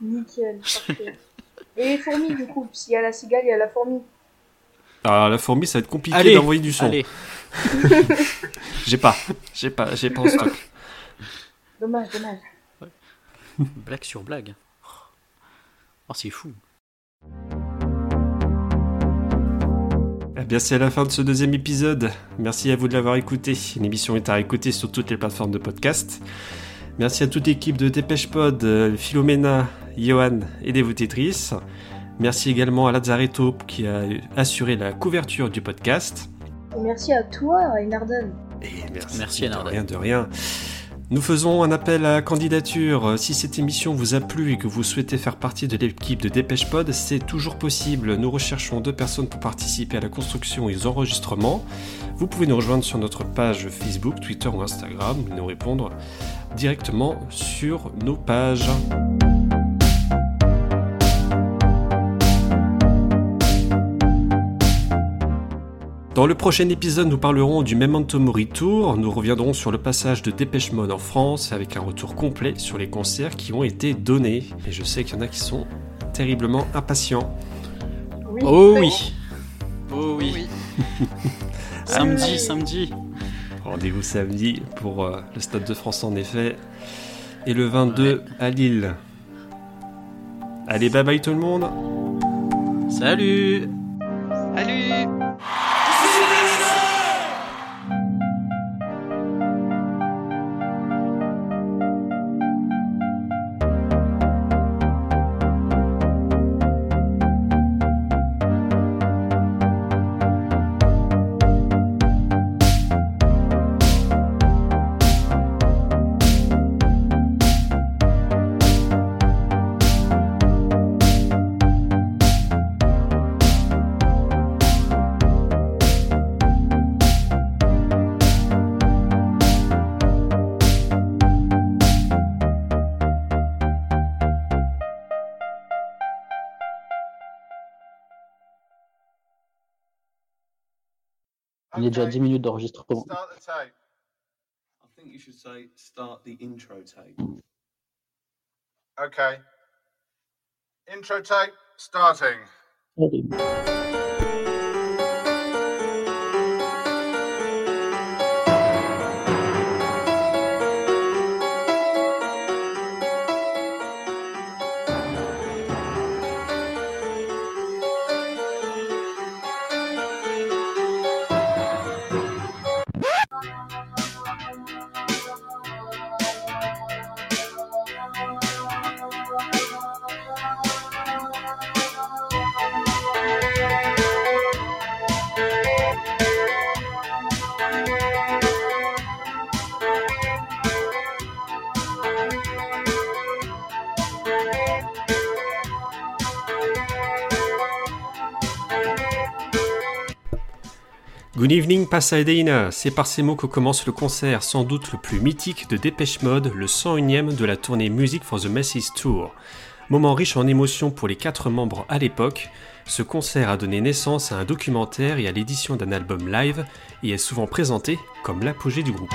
Nickel, parfait. Et les fourmis, du coup, s'il y a la cigale, il y a la fourmi. Alors la fourmi, ça va être compliqué d'envoyer du son. allez. J'ai pas, j'ai pas, j'ai pas en stock. Dommage, dommage. Blague sur blague. Oh, c'est fou. Eh bien, c'est la fin de ce deuxième épisode. Merci à vous de l'avoir écouté. L'émission est à réécouter sur toutes les plateformes de podcast. Merci à toute l'équipe de Dépêche Pod, euh, Philomena, Johan et Devo Tetris. Merci également à Lazzaretto qui a assuré la couverture du podcast. Et merci à toi, Einarden. Et merci, Merci, de Enarden. rien, de rien. Nous faisons un appel à candidature. Si cette émission vous a plu et que vous souhaitez faire partie de l'équipe de Dépêche Pod, c'est toujours possible. Nous recherchons deux personnes pour participer à la construction et aux enregistrements. Vous pouvez nous rejoindre sur notre page Facebook, Twitter ou Instagram et nous répondre directement sur nos pages. Dans le prochain épisode, nous parlerons du Memento Mori Tour. Nous reviendrons sur le passage de Dépêche Mode en France avec un retour complet sur les concerts qui ont été donnés. Et je sais qu'il y en a qui sont terriblement impatients. Oui, Oh oui. Oh oui. Oui. Samedi, samedi. Rendez-vous samedi pour euh, le Stade de France en effet. Et le 22 à Lille. Allez, bye bye tout le monde Salut. Salut déjà 10 minutes d'enregistrement. Start the tape. I think you should say start the intro tape. Okay. Intro tape starting. C'est par ces mots que commence le concert sans doute le plus mythique de Dépêche Mode, le 101ème de la tournée Music for the Masses Tour. Moment riche en émotions pour les quatre membres à l'époque, ce concert a donné naissance à un documentaire et à l'édition d'un album live et est souvent présenté comme l'apogée du groupe.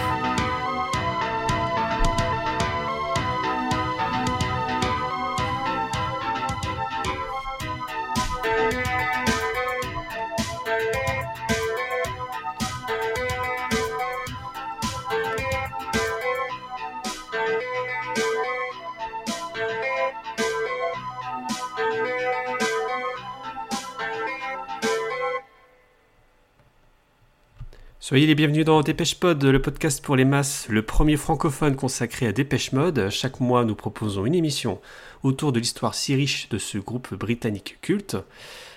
Soyez les bienvenus dans Dépêche Pod, le podcast pour les masses, le premier francophone consacré à Dépêche Mode. Chaque mois, nous proposons une émission autour de l'histoire si riche de ce groupe britannique culte.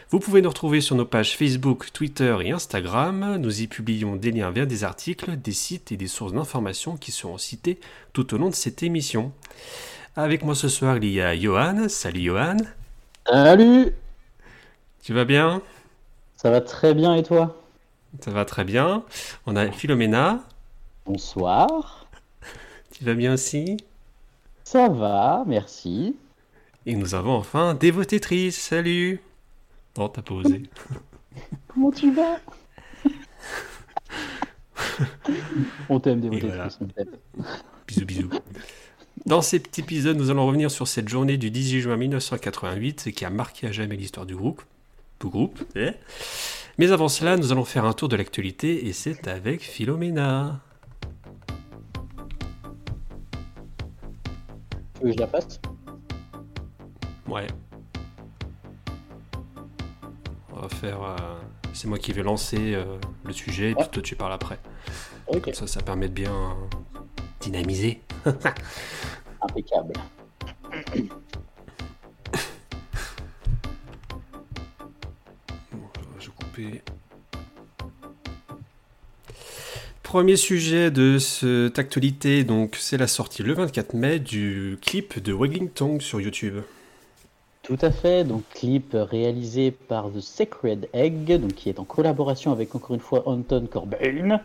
Vous pouvez nous retrouver sur nos pages Facebook, Twitter et Instagram. Nous y publions des liens vers des articles, des sites et des sources d'informations qui seront cités tout au long de cette émission. Avec moi ce soir, il y a Johan. Salut Johan. Salut Tu vas bien? Ça va très bien et toi? Ça va très bien. On a Philomena. Bonsoir. Tu vas bien aussi? Ça va, merci. Et nous avons enfin Dévotétrice. Salut. Oh, t'as pas osé. Comment tu vas? On t'aime, Dévotétrice. Bisous, bisous. Dans cet épisode, nous allons revenir sur cette journée du 18 juin 1988 qui a marqué à jamais l'histoire du groupe. Du groupe. Eh? Mais avant cela, nous allons faire un tour de l'actualité et c'est avec Philomena. Tu veux que je la passe Ouais. On va faire. euh, C'est moi qui vais lancer euh, le sujet et puis toi tu parles après. Comme ça, ça permet de bien dynamiser. impeccable. Premier sujet de cette actualité, donc c'est la sortie le 24 mai du clip de Waggling Tongue sur YouTube. Tout à fait, donc clip réalisé par The Sacred Egg, donc qui est en collaboration avec encore une fois Anton Corbijn.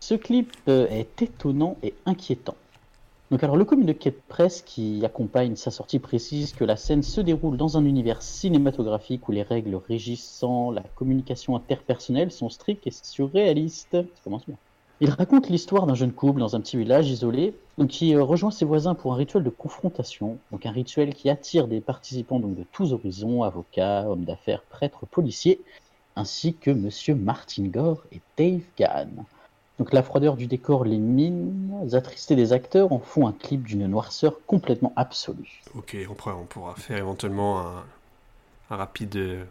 Ce clip est étonnant et inquiétant. Donc alors le communiqué de presse qui accompagne sa sortie précise que la scène se déroule dans un univers cinématographique où les règles régissant la communication interpersonnelle sont strictes et surréalistes. Ça commence bien. Il raconte l'histoire d'un jeune couple dans un petit village isolé qui euh, rejoint ses voisins pour un rituel de confrontation, donc un rituel qui attire des participants donc de tous horizons, avocats, hommes d'affaires, prêtres, policiers, ainsi que Monsieur Martin Gore et Dave Gahan. Donc la froideur du décor, les mines attristées des acteurs en font un clip d'une noirceur complètement absolue. Ok, on pourra, on pourra faire éventuellement un, un rapide euh,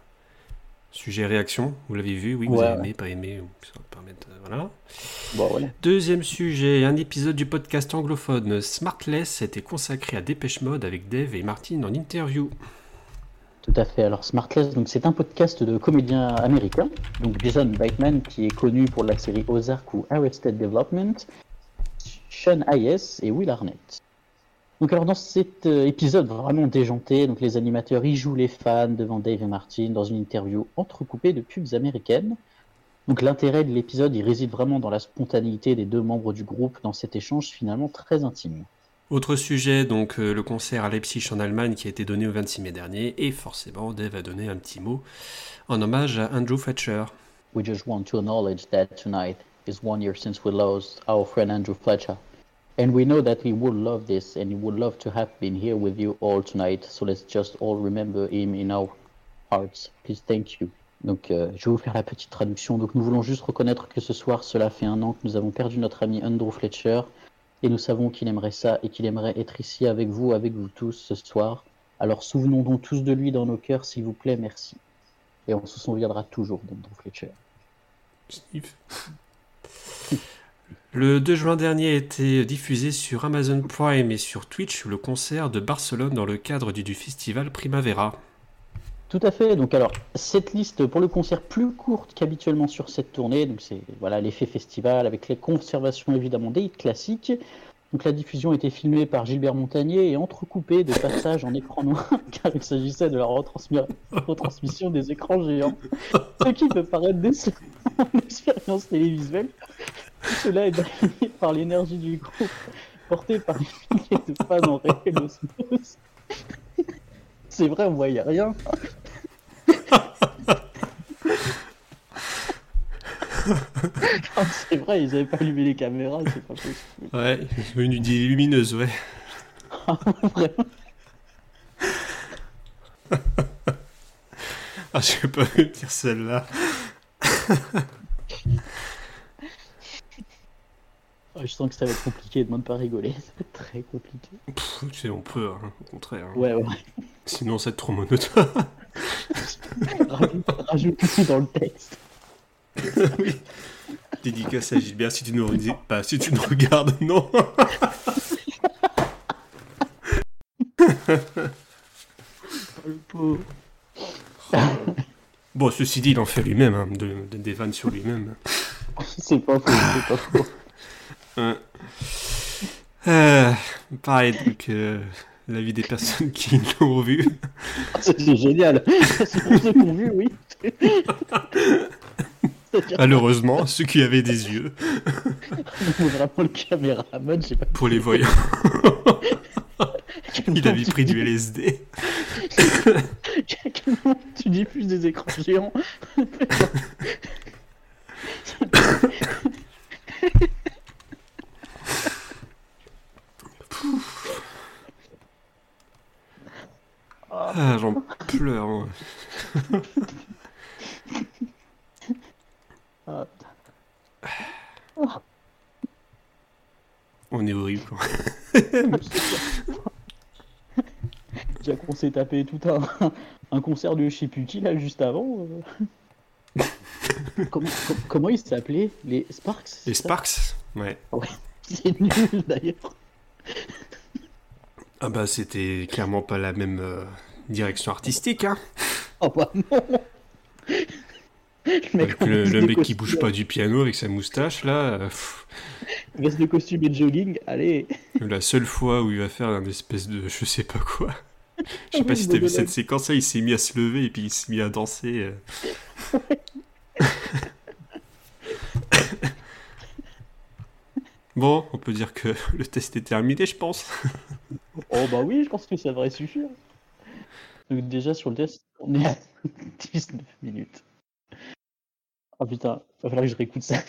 sujet réaction. Vous l'avez vu, oui, vous Ouais, avez ouais. aimé, pas aimé, ça va permettre, euh, voilà. Bon voilà. Deuxième sujet, un épisode du podcast anglophone Smartless était consacré à Dépêche Mode avec Dave et Martin en interview. Tout à fait. Alors Smartless, donc c'est un podcast de comédiens américains, donc Jason Bateman qui est connu pour la série Ozark ou Arrested Development, Sean Hayes et Will Arnett. Donc alors dans cet euh, épisode vraiment déjanté, donc les animateurs y jouent les fans devant Dave et Martin dans une interview entrecoupée de pubs américaines. Donc l'intérêt de l'épisode, il réside vraiment dans la spontanéité des deux membres du groupe dans cet échange finalement très intime. Autre sujet, donc euh, le concert à Leipzig en Allemagne qui a été donné au 26 mai dernier, et forcément Dave a donné un petit mot en hommage à Andrew Fletcher. We just want to acknowledge that tonight is one year since we lost our friend Andrew Fletcher. And we know that he would love this and he would love to have been here with you all tonight. So let's just all remember him in our hearts. Please thank you. Donc euh, je vais vous faire la petite traduction. Donc nous voulons juste reconnaître que ce soir, cela fait un an que nous avons perdu notre ami Andrew Fletcher. Et nous savons qu'il aimerait ça et qu'il aimerait être ici avec vous, avec vous tous ce soir. Alors souvenons-nous tous de lui dans nos cœurs, s'il vous plaît, merci. Et on se souviendra toujours d'Andrew Fletcher. Sniff. Le 2 juin dernier a été diffusé sur Amazon Prime et sur Twitch le concert de Barcelone dans le cadre du festival Primavera. Tout à fait. Donc alors cette liste pour le concert plus courte qu'habituellement sur cette tournée, donc c'est voilà l'effet festival avec les conservations évidemment des classiques. Donc la diffusion était filmée par Gilbert Montagnier et entrecoupée de passages en écran noir car il s'agissait de la retransmi- retransmission des écrans géants. Ce qui peut paraître décevant en expérience télévisuelle. Cela est balayé par l'énergie du groupe, portée par une milliers de fans en réelle osmose. C'est vrai, on voyait rien. Ah, c'est vrai, ils avaient pas allumé les caméras, c'est pas possible. Ouais, une idée lumineuse, ouais. Vraiment. Ah, je sais pas dire celle-là. Ah, je sens que ça va être compliqué, demande pas rigoler, ça va être très compliqué. Pff, tu sais, on peut, hein, au contraire. hein. Ouais, ouais. Sinon, c'est trop monotone. rajoute, rajoute tout dans le texte. oui. Dédicace à Gilbert si tu nous, pas, si tu nous regardes, non. Le pauvre. Bon, ceci dit, il en fait lui-même, hein, de, de- des vannes sur lui-même. C'est pas faux, c'est pas faux. Ouais. Euh, pareil, donc, euh, l'avis des personnes qui l'ont vu. Ah, C'est c'est génial. C'est pour ceux qui vu, oui. Malheureusement, ceux qui avaient des yeux, que Vraiment le caméraman, je sais pas. pour les voyants, il avait pris du LSD. Tu diffuses des écrans géants? Ah, j'en pleure. On est horrible, quoi. Déjà qu'on s'est tapé tout un, un concert de je sais plus qui là juste avant. euh. comment, com- comment ils s'appelaient? Les Sparks Les Sparks Ouais. Ouais, c'est nul d'ailleurs. Ah bah, c'était clairement pas la même euh, direction artistique, hein. Oh bah non Le mec, le, mec qui bouge pas du piano avec sa moustache, là. euh, pff, Veste de costume et de jogging, allez la seule fois où il va faire un espèce de je sais pas quoi. Je sais pas Oui, si t'as vu cette séquence là, il s'est mis à se lever et puis il s'est mis à danser. euh. Bon, on peut dire que le test est terminé, je pense. oh bah oui, je pense que ça devrait suffire. Donc déjà sur le test, on est à 19 minutes. Ah oh putain, va falloir que je réécoute ça.